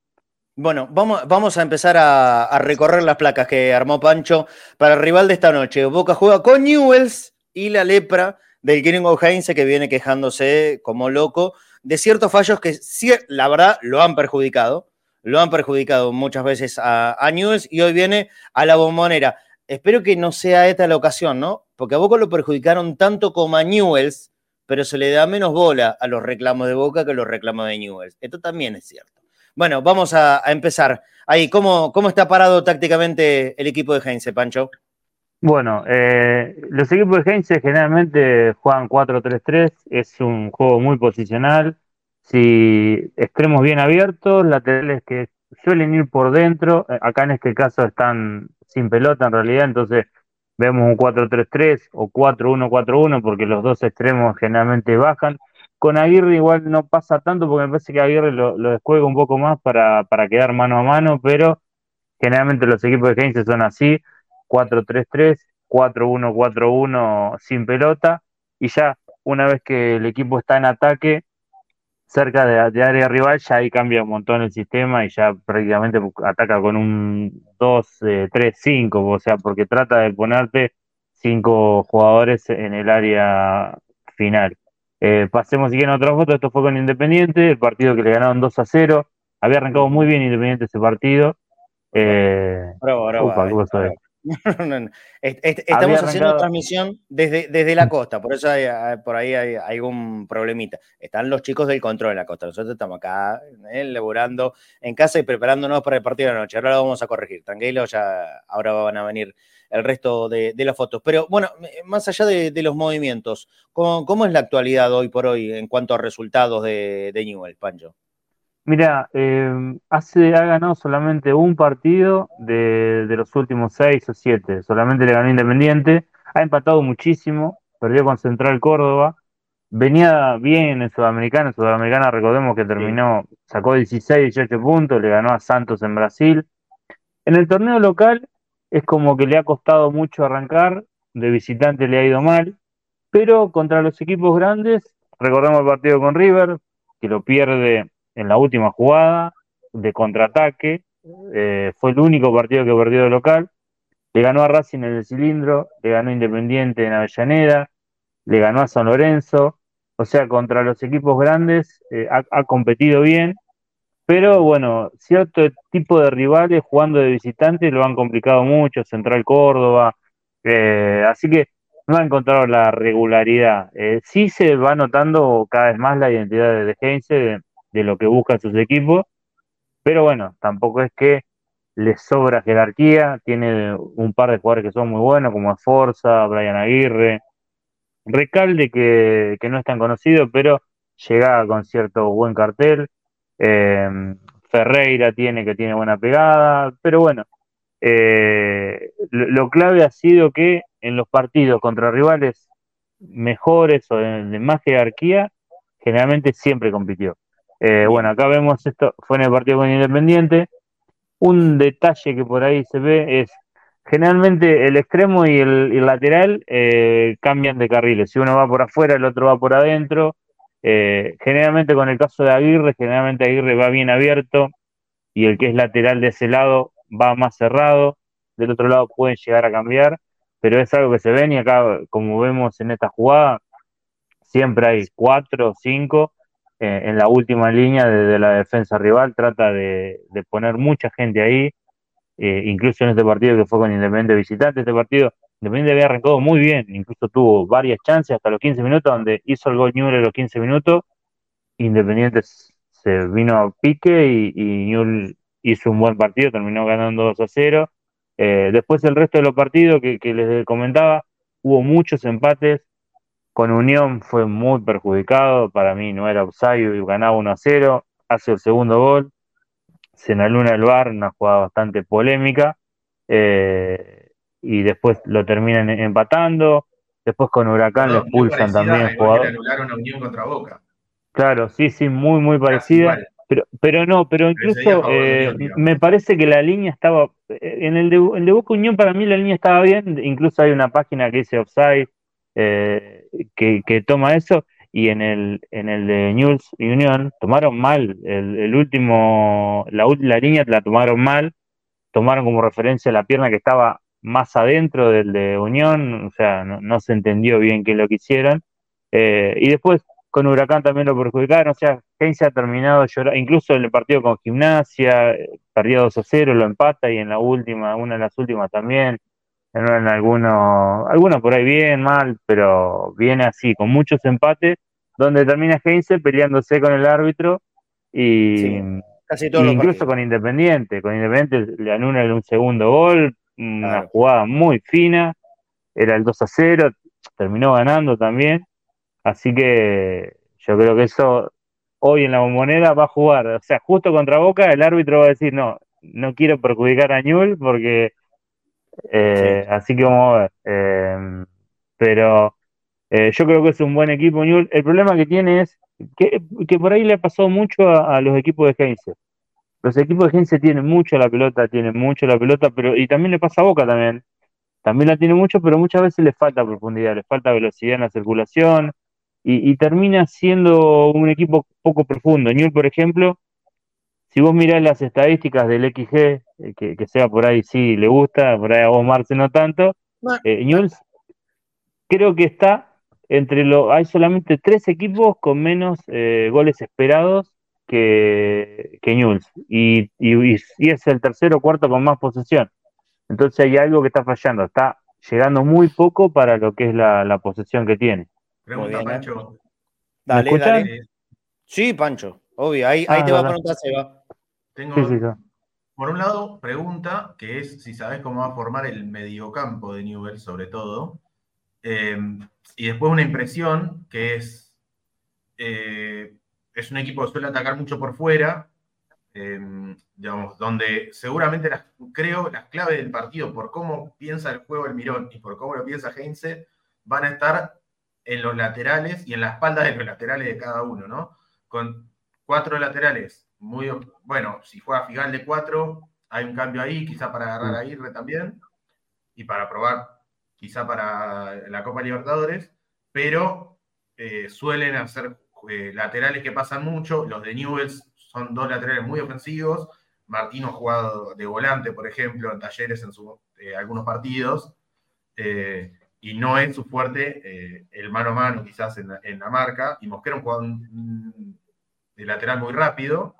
Bueno, vamos, vamos a empezar a, a, recorrer las placas que armó Pancho para el rival de esta noche. Boca juega con Newells y la lepra del gringo Heinze que viene quejándose como loco de ciertos fallos que la verdad lo han perjudicado. Lo han perjudicado muchas veces a, a y hoy viene a la bombonera. Espero que no sea esta la ocasión, ¿no? Porque a Boca lo perjudicaron tanto como a Newells, pero se le da menos bola a los reclamos de Boca que a los reclamos de Newells. Esto también es cierto. Bueno, vamos a, empezar. Ahí, ¿cómo, ¿cómo, está parado tácticamente el equipo de Heinze, Pancho? Bueno, eh, los equipos de Heinze generalmente juegan 4-3-3, es un juego muy posicional, si extremos bien abiertos, laterales que suelen ir por dentro, eh, acá en este caso están sin pelota en realidad, entonces vemos un 4-3-3 o 4-1-4-1 porque los dos extremos generalmente bajan. Con Aguirre igual no pasa tanto porque me parece que Aguirre lo, lo descuelga un poco más para, para quedar mano a mano, pero generalmente los equipos de Heinze son así, 4-3-3, 4-1, 4-1 sin pelota y ya una vez que el equipo está en ataque cerca de, de, área rival, ya ahí cambia un montón el sistema y ya prácticamente ataca con un 2, 3, 5, o sea, porque trata de ponerte cinco jugadores en el área final. Eh, pasemos si quieren a otra foto, esto fue con Independiente, el partido que le ganaron 2 a 0, había arrancado muy bien Independiente ese partido. Eh, bravo, bravo, upa, ¿qué Estamos haciendo transmisión desde, desde la costa, por eso hay, por ahí hay, algún problemita. Están los chicos del control en la costa, nosotros estamos acá eh, laborando en casa y preparándonos para el partido de la noche. Ahora lo vamos a corregir, tranquilo, ya ahora van a venir el resto de, las fotos. Pero bueno, más allá de, los movimientos, ¿cómo, es la actualidad hoy por hoy en cuanto a resultados de, de Newell, Pancho? Mira, eh, hace, ha ganado solamente un partido de, los últimos seis o siete. Solamente le ganó Independiente. Ha empatado muchísimo. Perdió con Central Córdoba. Venía bien en Sudamericana. En Sudamericana, recordemos que terminó, sacó 16, 18 puntos. Le ganó a Santos en Brasil. En el torneo local es como que le ha costado mucho arrancar. De visitante le ha ido mal. Pero contra los equipos grandes, recordemos el partido con River, que lo pierde en la última jugada de contraataque. Eh, fue el único partido que perdió de local. Le ganó a Racing en el cilindro, le ganó Independiente en Avellaneda, le ganó a San Lorenzo. O sea, contra los equipos grandes eh, ha, competido bien, pero bueno, cierto tipo de rivales jugando de visitante lo han complicado mucho, Central Córdoba. Eh, así que no ha encontrado la regularidad. sí se va notando cada vez más la identidad de Heinze de lo que buscan sus equipos, pero bueno, tampoco es que les sobra jerarquía, tiene un par de jugadores que son muy buenos, como Forza, Brian Aguirre, Recalde que, no es tan conocido, pero llega con cierto buen cartel, em, Ferreira tiene que tiene buena pegada, pero bueno, eh, lo, clave ha sido que en los partidos contra rivales mejores o de más jerarquía, generalmente siempre compitió. Eh, bueno, acá vemos esto, fue en el partido con Independiente. Un detalle que por ahí se ve es, generalmente el extremo y el, lateral eh, cambian de carriles. Si uno va por afuera, el otro va por adentro. Eh, generalmente con el caso de Aguirre, generalmente Aguirre va bien abierto y el que es lateral de ese lado va más cerrado. Del otro lado pueden llegar a cambiar, pero es algo que se ven y acá, como vemos en esta jugada, siempre hay cuatro o cinco eh, en la última línea de, la defensa rival, trata de, poner mucha gente ahí, eh, incluso en este partido que fue con Independiente visitante, este partido Independiente había arrancado muy bien, incluso tuvo varias chances hasta los 15 minutos, donde hizo el gol Newell en los 15 minutos, Independiente se vino a pique y, y hizo un buen partido, terminó ganando 2 a 0. Eh, después el resto de los partidos que les comentaba, hubo muchos empates, con Unión fue muy perjudicado, para mí no era offside y ganaba 1 a 0, hace el segundo gol, se luna el bar, una jugada bastante polémica, eh, y después lo terminan empatando, después con Huracán lo expulsan también. Jugador. anularon a Unión contra Boca. Claro, sí, sí, muy, muy parecida. Pero, pero no, pero incluso eh, me parece que la línea estaba, eh, en el de, el de Boca Unión para mí la línea estaba bien, incluso hay una página que dice offside, eh, que, toma eso y en el, en el de News Union tomaron mal el, último, la, la línea la tomaron mal, tomaron como referencia la pierna que estaba más adentro del de Unión, o sea, no, se entendió bien qué lo que hicieron. Eh, y después con Huracán también lo perjudicaron, o sea, se ha terminado llorando, incluso en el partido con Gimnasia, perdió 2 a 0, lo empata y en la última, una de las últimas también en algunos, algunos por ahí bien, mal, pero viene así, con muchos empates, donde termina Heinze peleándose con el árbitro y, incluso con Independiente. Con Independiente le anulan un segundo gol, una jugada muy fina, era el 2 a 0, terminó ganando también, así que yo creo que eso hoy en la moneda va a jugar, o sea, justo contra Boca el árbitro va a decir, no, no quiero perjudicar a Ñul porque eh, así que vamos a ver. Eh, pero eh, yo creo que es un buen equipo. El problema que tiene es que, por ahí le ha pasado mucho a, los equipos de Heinze. Los equipos de Heinze tienen mucho la pelota, tienen mucho la pelota, pero y también le pasa a Boca también. también la tiene mucho, pero muchas veces le falta profundidad, le falta velocidad en la circulación y, y termina siendo un equipo poco profundo. Newell, por ejemplo, si vos mirás las estadísticas del XG, eh, que, que sea por ahí sí le gusta, por ahí a vos Marce no tanto, eh, Newell's creo que está entre lo, hay solamente tres equipos con menos eh, goles esperados que, que Newell's y, y, y es el tercero o cuarto con más posesión. Entonces hay algo que está fallando, está llegando muy poco para lo que es la, la posesión que tiene. Pregunta, ¿eh? Pancho. Dale, dale. Sí, Pancho, obvio. Ahí, ahí Ah, te va a preguntar, Seba. Tengo, por un lado, pregunta, que es si sabes cómo va a formar el mediocampo de Newell, sobre todo. Eh, y después una impresión, que es, eh, es un equipo que suele atacar mucho por fuera, eh, digamos, donde seguramente las, creo las claves del partido, por cómo piensa el juego el Mirón y por cómo lo piensa Heinze, van a estar en los laterales y en la espalda de los laterales de cada uno, ¿no? Con cuatro laterales, muy bueno, si juega Figal de cuatro, hay un cambio ahí, quizá para agarrar a Aguirre también, y para probar, quizá para la Copa Libertadores, pero eh, suelen hacer eh, laterales que pasan mucho, los de Newells son dos laterales muy ofensivos, Martino ha jugado de volante, por ejemplo, en talleres en eh, algunos partidos, y no es su fuerte el mano a mano quizás en la, marca, y Mosquera un jugador de lateral muy rápido,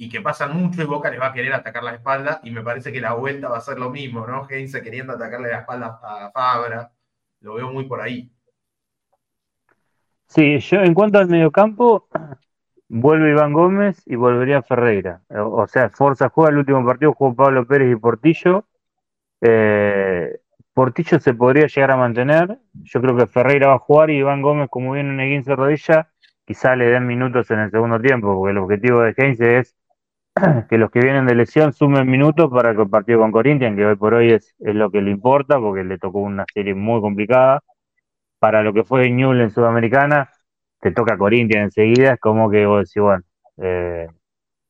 y que pasan mucho y Boca les va a querer atacar la espalda, y me parece que la vuelta va a ser lo mismo, ¿no? Heinze queriendo atacarle la espalda a Fabra, lo veo muy por ahí. Sí, yo en cuanto al mediocampo, vuelve Iván Gómez y volvería Ferreira. O, sea, Forza juega el último partido, jugó Pablo Pérez y Portillo. Eh, Portillo se podría llegar a mantener. Yo creo que Ferreira va a jugar y Iván Gómez, como viene en el 15 rodilla, quizá le den minutos en el segundo tiempo, porque el objetivo de Heinze es que los que vienen de lesión sumen minutos para el partido con Corinthians, que hoy por hoy es, lo que le importa, porque le tocó una serie muy complicada. Para lo que fue Newell en Sudamericana, te toca Corinthians enseguida, es como que vos decís, bueno. eh,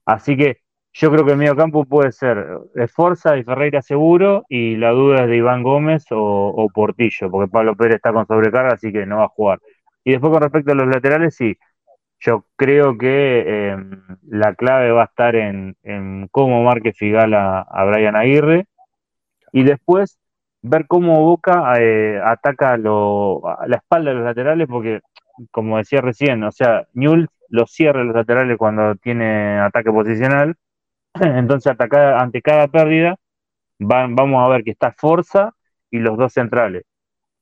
así que yo creo que el medio campo puede ser Esforza y Ferreira seguro, y la duda es de Iván Gómez o, o Portillo, porque Pablo Pérez está con sobrecarga, así que no va a jugar. Y después con respecto a los laterales, sí, yo creo que eh, la clave va a estar en, cómo marque Figal a, Brian Aguirre, y después ver cómo Boca eh, ataca lo, a la espalda de los laterales, porque como decía recién, o sea, Newell los cierra los laterales cuando tiene ataque posicional, entonces atacar, ante cada pérdida van, vamos a ver que está Forza y los dos centrales.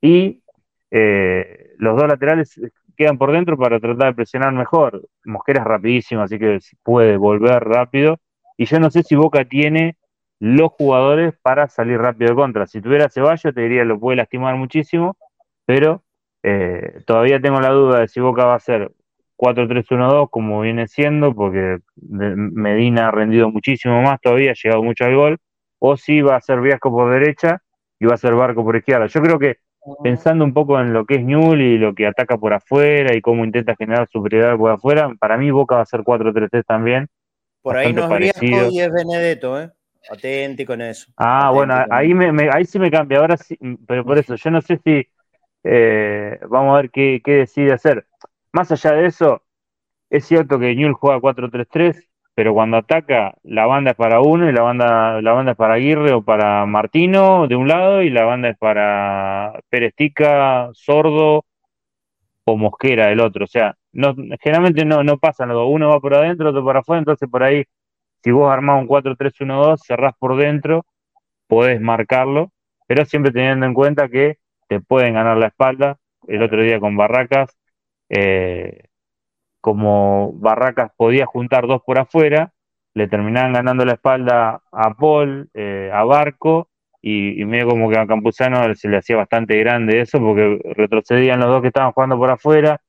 Y eh, los dos laterales quedan por dentro para tratar de presionar mejor. Mosquera es rapidísimo, así que puede volver rápido. Y yo no sé si Boca tiene los jugadores para salir rápido de contra. Si tuviera Ceballos, te diría lo puede lastimar muchísimo, pero eh, todavía tengo la duda de si Boca va a ser 4-3-1-2 como viene siendo, porque Medina ha rendido muchísimo más todavía, ha llegado mucho al gol, o si va a ser Viasco por derecha y va a ser Barco por izquierda. Yo creo que pensando un poco en lo que es Newell y lo que ataca por afuera y cómo intenta generar superioridad por afuera, para mí Boca va a ser 4-3-3 también. Por ahí no es. Viasco y es Benedetto, ¿eh? Atenti con eso. Ah, Atenti bueno, ahí, me, me- ahí sí me cambia. Ahora sí, pero por eso, yo no sé si eh, vamos a ver qué, qué decide hacer. Más allá de eso, es cierto que Newell juega 4-3-3, pero cuando ataca, la banda es para uno y la banda, la banda es para Aguirre o para Martino de un lado y la banda es para Perestica, Sordo o Mosquera del otro. O sea, generalmente no, no pasan los. Uno va por adentro, otro por afuera, entonces por ahí, si vos armás un 4-3-1-2, cerrás por dentro podés marcarlo, pero siempre teniendo en cuenta que te pueden ganar la espalda. El otro día con Barracas, eh, como Barracas podía juntar dos por afuera, le terminaban ganando la espalda a Paul, eh, a Barco, y, y medio como que a Campuzano se le hacía bastante grande eso, porque retrocedían los dos que estaban jugando por afuera,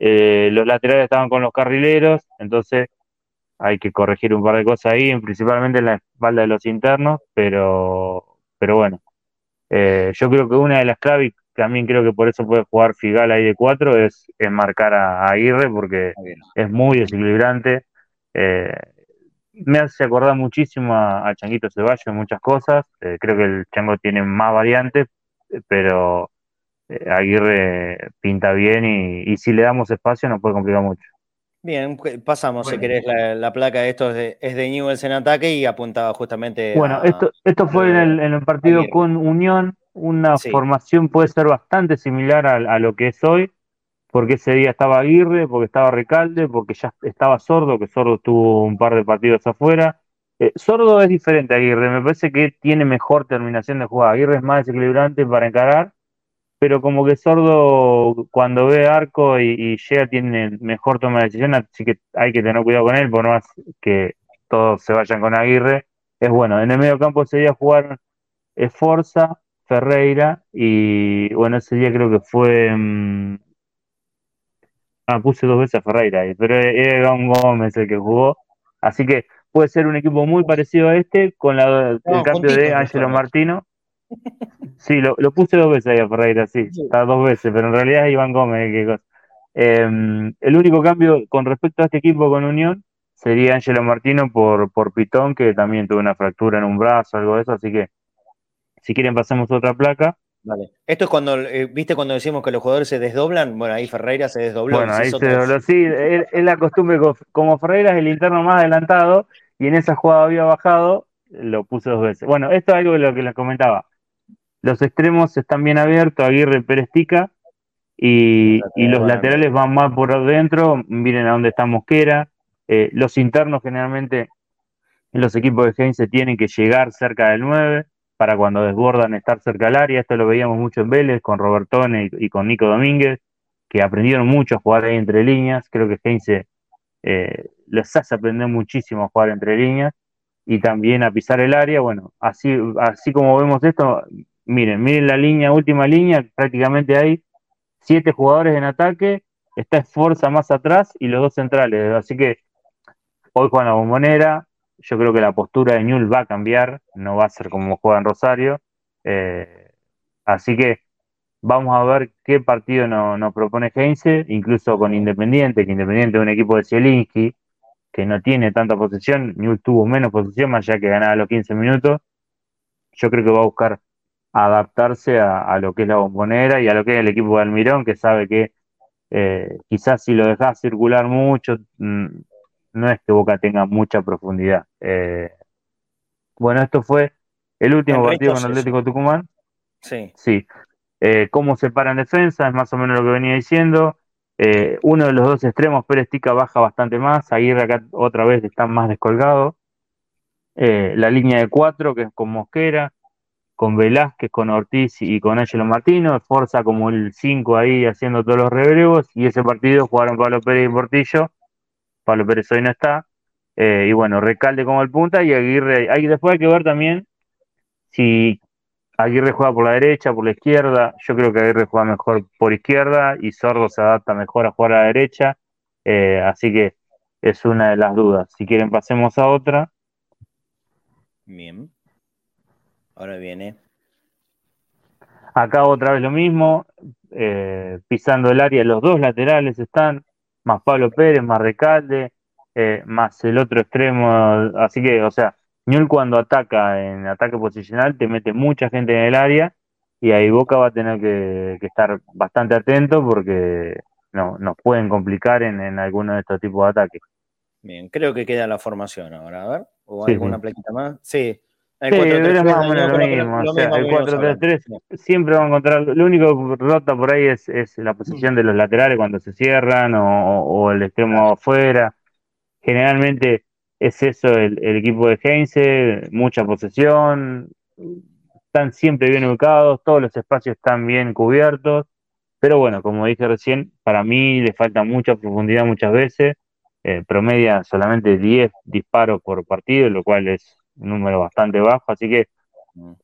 eh, los laterales estaban con los carrileros, entonces hay que corregir un par de cosas ahí, principalmente en la espalda de los internos, pero, pero bueno, eh, yo creo que una de las claves, también creo que por eso puede jugar Figal ahí de cuatro, es, es marcar a, a Aguirre, porque es muy desequilibrante. eh, me hace acordar muchísimo a, a Changuito Ceballos en muchas cosas. Eh, creo que el Chango tiene más variantes, eh, pero eh, Aguirre pinta bien y, y si le damos espacio nos puede complicar mucho. Bien, pasamos, si querés, la, la placa de esto es de, es de Newell's en ataque y apuntaba justamente Bueno, a- esto, esto fue en el, en el partido Aguirre. con Unión, una Sí. formación puede ser bastante similar a, a lo que es hoy, porque ese día estaba Aguirre, porque estaba Recalde, porque ya estaba Sordo, que Sordo tuvo un par de partidos afuera. Eh, Sordo es diferente a Aguirre, me parece que tiene mejor terminación de jugada. Aguirre es más desequilibrante para encarar, pero como que Sordo cuando ve arco y, y llega tiene mejor toma de decisión, así que hay que tener cuidado con él, por más que todos se vayan con Aguirre. Es bueno, en el medio campo ese día jugaron Esforza, Ferreira y bueno, ese día creo que fue... mm, ah, puse dos veces a Ferreira ahí, pero era Iván Gómez el que jugó, así que puede ser un equipo muy parecido a este con la, el cambio de Ángelo. Martino. Sí, lo, lo puse dos veces ahí a Ferreira, sí, Sí. está dos veces, pero en realidad es Iván Gómez. que. Eh, el único cambio con respecto a este equipo con Unión sería Ángelo Martino por, por Pitón, que también tuvo una fractura en un brazo, algo de eso, así que si quieren pasemos otra placa. Vale. Esto es cuando, eh, ¿viste cuando decimos que los jugadores se desdoblan? Bueno, ahí Ferreira se desdobló. Bueno, ahí se otra- dobló. Sí, es, es la costumbre, co- como Ferreira es el interno más adelantado y en esa jugada había bajado, lo puse dos veces. Bueno, esto es algo de lo que les comentaba. Los extremos están bien abiertos, Aguirre y Pérez Tica, y, Los y los laterales van laterales van más por adentro, miren a dónde está Mosquera. Eh, los internos generalmente en los equipos de Heinze tienen que llegar cerca del 9 para cuando desbordan estar cerca del área. Esto lo veíamos mucho en Vélez con Robertone y, y con Nico Domínguez, que aprendieron mucho a jugar ahí entre líneas. Creo que Heinze eh, les hace aprender muchísimo a jugar entre líneas y también a pisar el área. Bueno, así, así como vemos esto, miren, miren la línea, última línea, prácticamente hay siete jugadores en ataque, está Esforza más atrás y los dos centrales. Así que hoy juegan la bombonera. Yo creo que la postura de Ñul va a cambiar, no va a ser como juega en Rosario. Eh, así que vamos a ver qué partido no- nos propone Heinze, incluso con Independiente, que Independiente es un equipo de Zielinski, que no tiene tanta posesión, Ñul tuvo menos posesión, más allá que ganaba los 15 minutos. Yo creo que va a buscar adaptarse a, a lo que es la bombonera y a lo que es el equipo de Almirón, que sabe que eh, quizás si lo dejas circular mucho, mm, no es que Boca tenga mucha profundidad. Eh, bueno, esto fue el último partido con Atlético Tucumán. Sí. Sí. Eh, cómo se para en defensa, es más o menos lo que venía diciendo. Eh, uno de los dos extremos, Pérez Tica, baja bastante más. Aguirre acá otra vez está más descolgado. La línea de cuatro, que es con Mosquera, con Velázquez, con Ortiz y con Ángelo Martino. Forza como el 5 ahí haciendo todos los rebrevos. Y ese partido jugaron Pablo Pérez y Portillo. Pablo Pérez hoy no está. Eh, y bueno, Recalde como el punta y Aguirre. Hay, después hay que ver también si Aguirre juega por la derecha, por la izquierda. Yo creo que Aguirre juega mejor por izquierda y Sordo se adapta mejor a jugar a la derecha. Eh, así que es una de las dudas. Si quieren, pasemos a otra. Bien. Ahora viene. Acá otra vez lo mismo. eh, pisando el área, los dos laterales están. Más Pablo Pérez, más Recalde, eh, más el otro extremo. Así que, o sea, Ñul cuando ataca en ataque posicional te mete mucha gente en el área y ahí Boca va a tener que, que estar bastante atento porque no, nos pueden complicar en, en alguno de estos tipos de ataques. Bien, creo que queda la formación ahora. A ver. ¿O Sí, alguna sí. plaquita más? Sí. Sí, es más o menos lo mismo. O sea, el 4-3-3 siempre va a encontrar. Lo único que rota por ahí es, es la posición de los laterales cuando se cierran o, o el extremo afuera. Generalmente es eso el, el equipo de Heinze, mucha posesión, están siempre bien ubicados, todos los espacios están bien cubiertos. Pero bueno, como dije recién, para mí le falta mucha profundidad muchas veces. Eh, promedia solamente 10 disparos por partido, lo cual es un número bastante bajo. Así que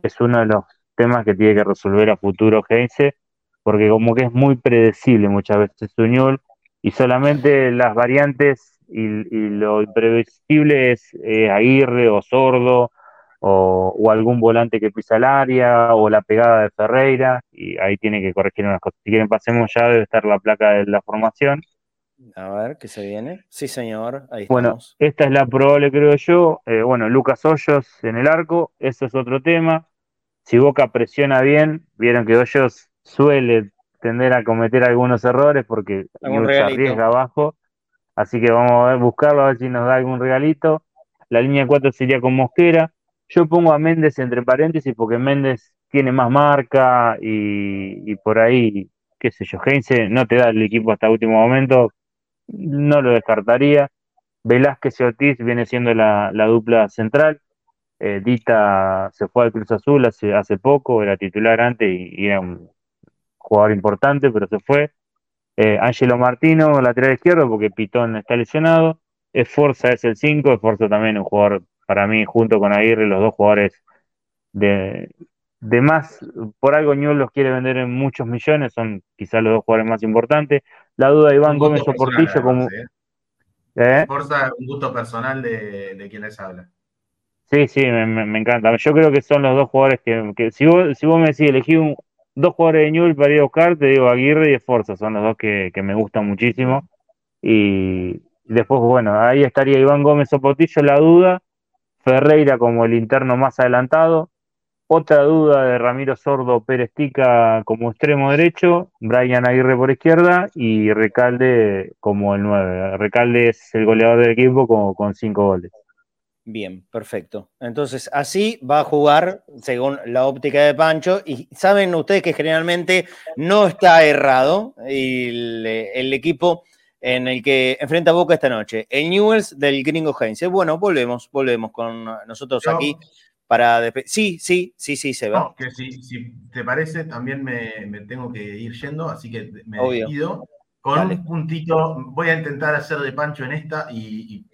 es uno de los temas que tiene que resolver a futuro Heinze, porque como que es muy predecible muchas veces su Ñul, y solamente las variantes y, y lo imprevisible es eh, Aguirre o Sordo o, o algún volante que pisa el área o la pegada de Ferreira, y ahí tiene que corregir unas cosas. Si quieren pasemos ya, debe estar la placa de la formación. A ver, ¿qué se viene? Sí, señor, ahí Bueno, estamos. esta es la probable, creo yo. Eh, bueno, Lucas Hoyos en el arco, eso es otro tema. Si Boca presiona bien, vieron que Hoyos suele tender a cometer algunos errores porque regalito. arriesga abajo. Así que vamos a ver, buscarlo, a ver si nos da algún regalito. La línea 4 sería con Mosquera. Yo pongo a Méndez entre paréntesis porque Méndez tiene más marca y, y por ahí, qué sé yo, Heinze no te da el equipo hasta último momento, no lo descartaría. Velázquez y Ortiz viene siendo la, la dupla central. Eh, Dita se fue al Cruz Azul hace, hace poco, era titular antes y, era un jugador importante, pero se fue. Eh, Martino, lateral izquierdo, porque Pitón está lesionado. Esforza es el 5, Esforza también un jugador, para mí, junto con Aguirre, los dos jugadores de, de más, por algo Newell los quiere vender en muchos millones, son quizás los dos jugadores más importantes. La duda de Iván Gómez o Portillo como... ¿eh? ¿Eh? Forza, un gusto personal de, de quien les habla. Sí, sí, me, encanta. Yo creo que son los dos jugadores que, que si vos, si vos me decís elegí un- dos jugadores de Newell para ir a buscar, te digo Aguirre y Esforza, son los dos que, que me gustan muchísimo. Y después, bueno, ahí estaría Iván Gómez o Portillo, la duda. Ferreira como el interno más adelantado. Otra duda de Ramiro Sordo Pérez Tica como extremo derecho, Brian Aguirre por izquierda y Recalde como el 9. Recalde es el goleador del equipo con, con cinco goles. Bien, perfecto. Entonces, así va a jugar según la óptica de Pancho. Y saben ustedes que generalmente no está errado el, el equipo en el que enfrenta Boca esta noche. El Newells del gringo Heinze. Bueno, volvemos, volvemos con nosotros Yo- aquí para... Sí, sí, sí, sí, se va. No, que si, si te parece, también me, me tengo que ir yendo, así que me Obvio. despido. Con Dale. un puntito, voy a intentar hacer de Pancho en esta y, y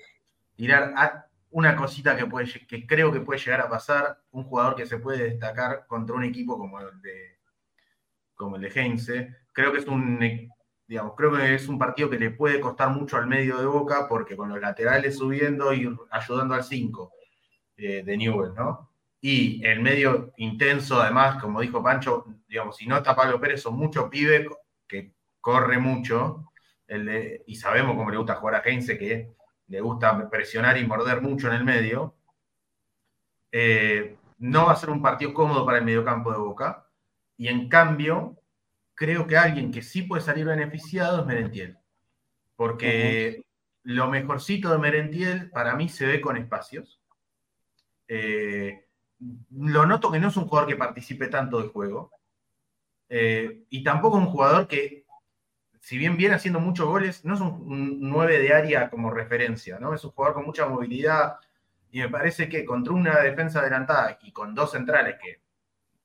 tirar a una cosita que, puede, que creo que puede llegar a pasar. Un jugador que se puede destacar contra un equipo como el de, como el de Heinze. Creo que es un, e- digamos, creo que es un partido que le puede costar mucho al medio de Boca porque con los laterales subiendo y ayudando al 5 eh, de Newell, ¿no? Y el medio intenso, además, como dijo Pancho, digamos, si no está Pablo Pérez, son muchos pibes que corre mucho. El de- y sabemos cómo le gusta jugar a Heinze, que le gusta presionar y morder mucho en el medio. Eh, no va a ser un partido cómodo para el mediocampo de Boca. Y en cambio, creo que alguien que sí puede salir beneficiado es Merentiel. Porque lo mejorcito de Merentiel para mí se ve con espacios. Eh, lo noto que no es un jugador que participe tanto del juego. Eh, y tampoco un jugador que, si bien viene haciendo muchos goles, no es un 9 de área como referencia, ¿no? Es un jugador con mucha movilidad. Y me parece que contra una defensa adelantada y con dos centrales que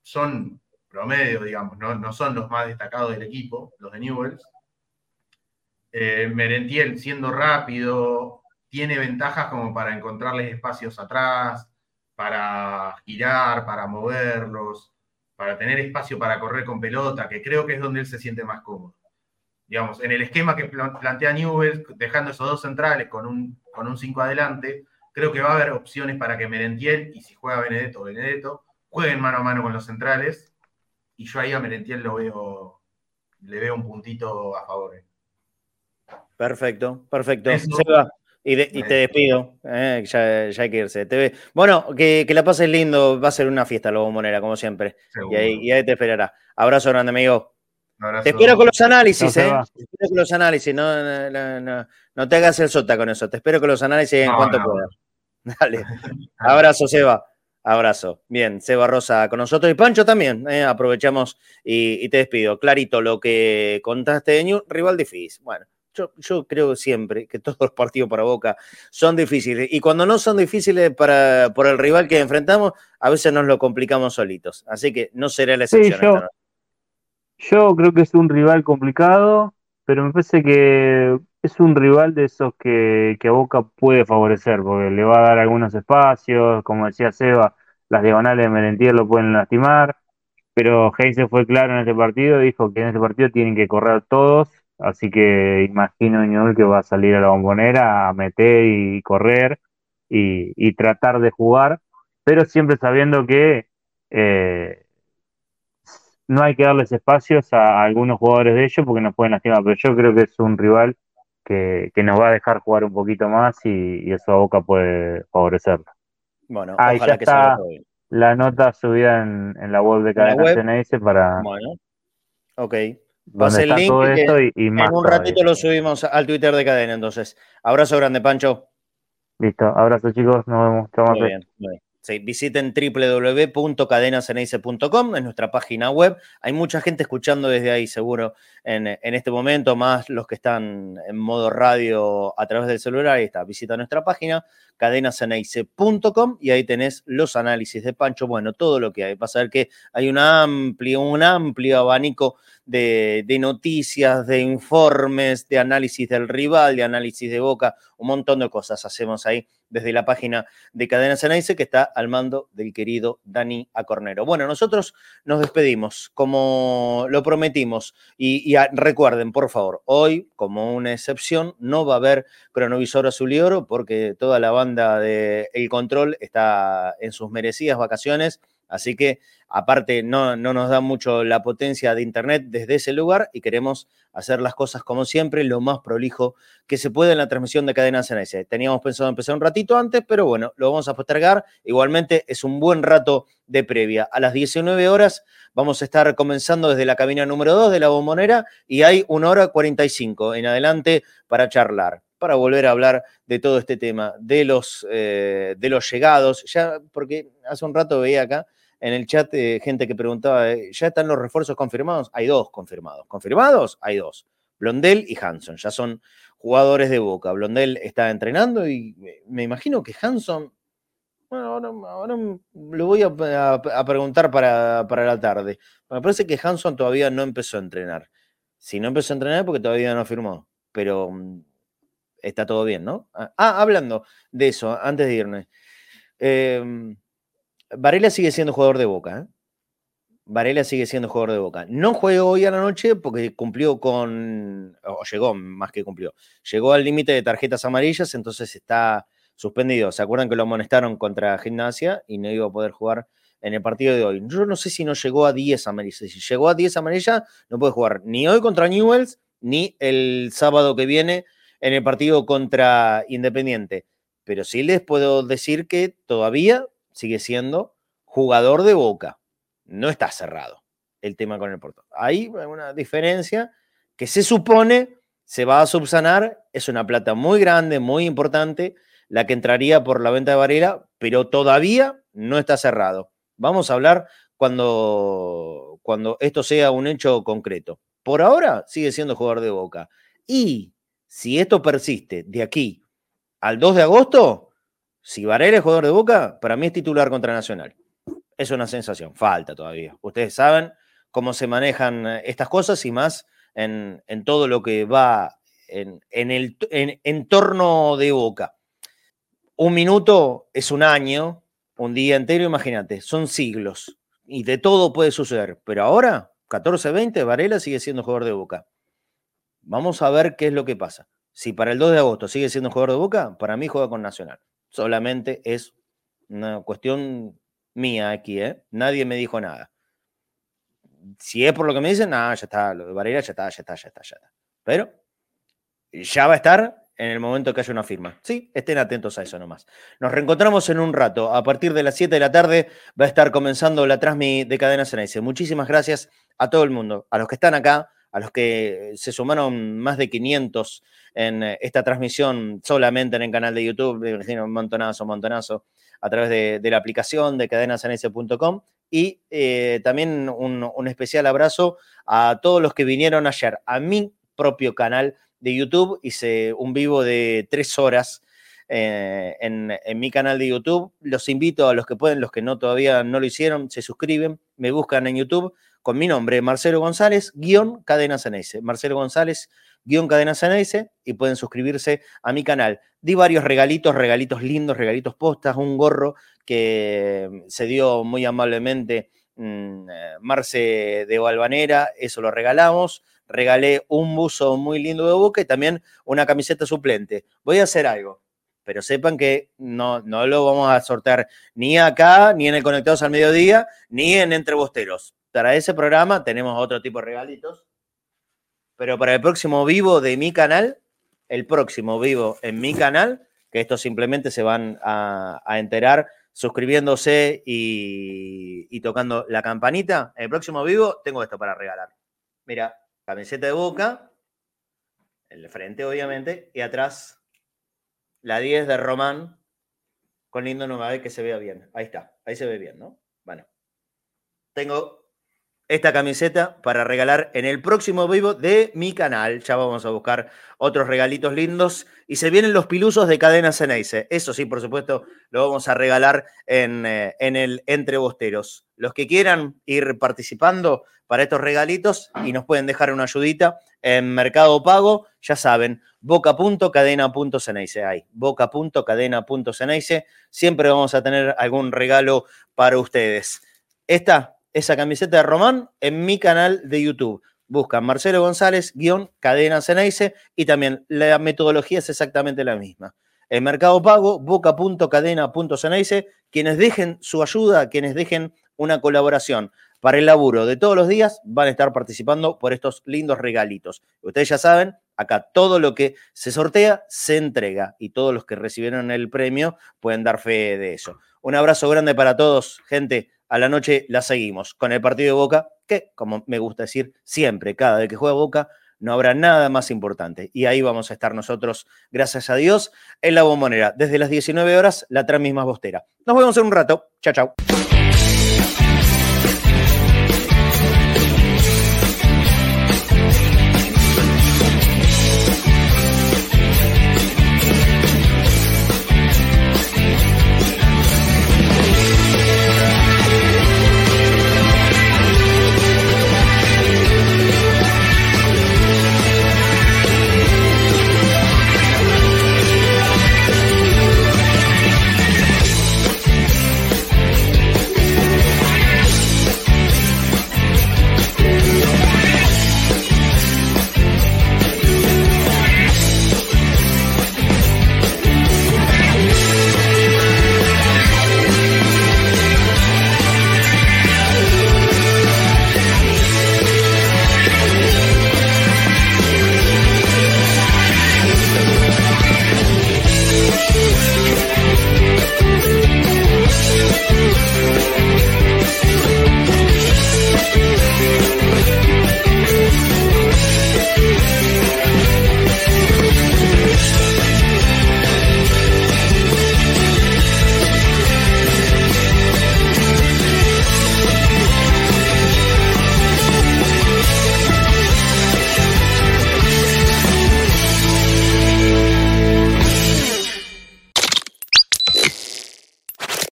son promedio, digamos, no, no son los más destacados del equipo, los de Newells, eh, Merentiel siendo rápido, tiene ventajas como para encontrarles espacios atrás, para girar, para moverlos, para tener espacio para correr con pelota, que creo que es donde él se siente más cómodo. Digamos, en el esquema que pla- plantea Newell, dejando esos dos centrales con un, con un 5 adelante, creo que va a haber opciones para que Merentiel, y si juega Benedetto, Benedetto, jueguen mano a mano con los centrales, y yo ahí a Merentiel lo veo, le veo un puntito a favor. eh. Perfecto, perfecto. Eso. Seba, y, de- y te despido, eh, ya, ya hay que irse. Te ve- Bueno, que, que la pases lindo, va a ser una fiesta, Lobo Monera, como siempre. Y ahí, y ahí te esperará. Abrazo grande, amigo. Abrazo. Te espero con los análisis, ¿eh? Te espero con los análisis, no, no, no, no, no te hagas el sota con eso. Te espero con los análisis en cuanto no. puedas. Dale. Abrazo, Seba. Abrazo. Bien, Seba Rosa con nosotros y Pancho también. eh, aprovechamos y, y te despido. Clarito lo que contaste de New, rival difícil. Bueno, yo, yo creo siempre que todos los partidos para Boca son difíciles. Y cuando no son difíciles para, por el rival que enfrentamos, a veces nos lo complicamos solitos. Así que no será la Sí, excepción. yo- noche. Yo creo que es un rival complicado, pero me parece que es un rival de esos que, que a Boca puede favorecer, porque le va a dar algunos espacios, como decía Seba, las diagonales de Merentier lo pueden lastimar, pero Heinze fue claro en este partido, dijo que en este partido tienen que correr todos, así que imagino Ñol que va a salir a la bombonera a meter y correr y, y tratar de jugar, pero siempre sabiendo que eh, no hay que darles espacios a, a algunos jugadores de ellos porque nos pueden lastimar, pero yo creo que es un rival que, que nos va a dejar jugar un poquito más y, y eso a Boca puede favorecerlo. Bueno, Ah, ya que salga está. La nota subida en, en la web de Cadena web? Para Bueno, ok. Pase el link y que esto y, y más En un todavía. ratito lo subimos al Twitter de cadena, entonces. Abrazo grande, Pancho. Listo, abrazo chicos, nos vemos. Muy bien, muy bien. Sí, visiten www.cadenaceneice.com, es nuestra página web. Hay mucha gente escuchando desde ahí, seguro, en, en este momento, más los que están en modo radio a través del celular. Ahí está, visita nuestra página, cadenaceneice.com, y ahí tenés los análisis de Pancho. Bueno, todo lo que hay. Vas a ver que hay un amplio, un amplio abanico de, noticias, de informes, de análisis del rival, de análisis de boca, un montón de cosas hacemos ahí desde la página de Cadena Ceneice, que está al mando del querido Dani Acornero. Bueno, nosotros nos despedimos, como lo prometimos, y, recuerden, por favor, hoy, como una excepción, no va a haber cronovisor azul y oro, porque toda la banda de El Control está en sus merecidas vacaciones, así que aparte no, no nos da mucho la potencia de Internet desde ese lugar y queremos hacer las cosas como siempre, lo más prolijo que se puede en la transmisión de Cadena CNS. Teníamos pensado empezar un ratito antes, pero bueno, lo vamos a postergar. Igualmente es un buen rato de previa. A las 19 horas vamos a estar comenzando desde la cabina número 2 de la bombonera y hay una hora 45 en adelante para charlar para volver a hablar de todo este tema, de los, eh, de los llegados, ya porque hace un rato veía acá en el chat eh, gente que preguntaba, eh, ¿ya están los refuerzos confirmados? Hay dos confirmados. ¿Confirmados? Hay dos. Blondel y Hanson, ya son jugadores de Boca. Blondel está entrenando y me- imagino que Hanson, bueno, ahora, ahora lo voy a, a- a preguntar para, para la tarde. Me parece que Hanson todavía no empezó a entrenar. Si no empezó a entrenar porque todavía no firmó, pero mm, está todo bien, ¿no? Ah, ah, hablando de eso, antes de irme. Eh, Varela sigue siendo jugador de Boca, ¿eh? Varela sigue siendo jugador de Boca. No juega hoy a la noche porque cumplió con, o llegó más que cumplió, llegó al límite de tarjetas amarillas, entonces está suspendido. ¿Se acuerdan que lo amonestaron contra Gimnasia y no iba a poder jugar en el partido de hoy? Yo no sé si no llegó a 10 amarillas. Si llegó a 10 amarillas, no puede jugar ni hoy contra Newells, ni el sábado que viene en el partido contra Independiente. Pero sí les puedo decir que todavía sigue siendo jugador de Boca. No está cerrado el tema con el Porto. Hay una diferencia que se supone se va a subsanar. Es una plata muy grande, muy importante, la que entraría por la venta de Varela, pero todavía no está cerrado. Vamos a hablar cuando, cuando esto sea un hecho concreto. Por ahora sigue siendo jugador de Boca. Y si esto persiste de aquí al 2 de agosto, si Varela es jugador de Boca, para mí es titular contra Nacional. Es una sensación, falta todavía. Ustedes saben cómo se manejan eh, estas cosas y más en, en todo lo que va en, en el en, en torno de Boca. Un minuto es un año, un día entero, imagínate, son siglos y de todo puede suceder. Pero ahora, 14-20, Varela sigue siendo jugador de Boca. Vamos a ver qué es lo que pasa. Si para el 2 de agosto sigue siendo jugador de Boca, para mí juega con Nacional. Solamente es una cuestión mía aquí, ¿eh? Nadie me dijo nada. Si es por lo que me dicen, nada, ya está, lo de Varela ya está, ya está, ya está, ya está. Pero ya va a estar en el momento que haya una firma. Sí, estén atentos a eso nomás. Nos reencontramos en un rato. A partir de las 7 de la tarde va a estar comenzando la Transmi de Cadena Ceneice. Muchísimas gracias a todo el mundo, a los que están acá, a los que se sumaron más de 500 en eh, esta transmisión solamente en el canal de YouTube, me imagino un montonazo, a través de, la aplicación de cadenasanese.com. Y eh, también un, un especial abrazo a todos los que vinieron ayer a mi propio canal de YouTube. Hice un vivo de tres horas eh, en, en, mi canal de YouTube. Los invito a los que pueden, los que no todavía no lo hicieron, se suscriben, me buscan en YouTube con mi nombre, Marcelo González, guion Cadena Ceneice. Marcelo González, guion Cadena Ceneice, y pueden suscribirse a mi canal. Di varios regalitos, regalitos lindos, regalitos postas, un gorro que se dio muy amablemente mmm, Marce de Valvanera, eso lo regalamos. Regalé un buzo muy lindo de boca y también una camiseta suplente. Voy a hacer algo, pero sepan que no, no lo vamos a sortear ni acá, ni en el Conectados al Mediodía, ni en Entre Bosteros. Para ese programa tenemos otro tipo de regalitos. Pero para el próximo vivo de mi canal, el próximo vivo en mi canal, que esto simplemente se van a, enterar suscribiéndose y, tocando la campanita. En el próximo vivo tengo esto para regalar. Mira, camiseta de boca, el frente obviamente, y atrás la 10 de Román con lindo 9 que se vea bien. Ahí está, ahí se ve bien, ¿no? Bueno, tengo esta camiseta para regalar en el próximo vivo de mi canal. Ya vamos a buscar otros regalitos lindos. Y se vienen los pilusos de Cadena Ceneice. Eso sí, por supuesto, lo vamos a regalar en, eh, en el Entre Bosteros. Los que quieran ir participando para estos regalitos y nos pueden dejar una ayudita en Mercado Pago, ya saben, boca.cadena.ceneice. Ahí, boca.cadena.ceneice. Siempre vamos a tener algún regalo para ustedes. Esta esa camiseta de Román en mi canal de YouTube. Buscan Marcelo González, guion Cadena Ceneice y también la metodología es exactamente la misma. En Mercado Pago, boca.cadena.ceneice, quienes dejen su ayuda, quienes dejen una colaboración para el laburo de todos los días, van a estar participando por estos lindos regalitos. Ustedes ya saben, acá todo lo que se sortea se entrega y todos los que recibieron el premio pueden dar fe de eso. Un abrazo grande para todos, gente a la noche la seguimos con el partido de Boca, que, como me gusta decir siempre, cada vez que juega Boca, no habrá nada más importante. Y ahí vamos a estar nosotros, gracias a Dios, en la bombonera. Desde las 19 horas, la transmisma bostera. Nos vemos en un rato. Chao, chao.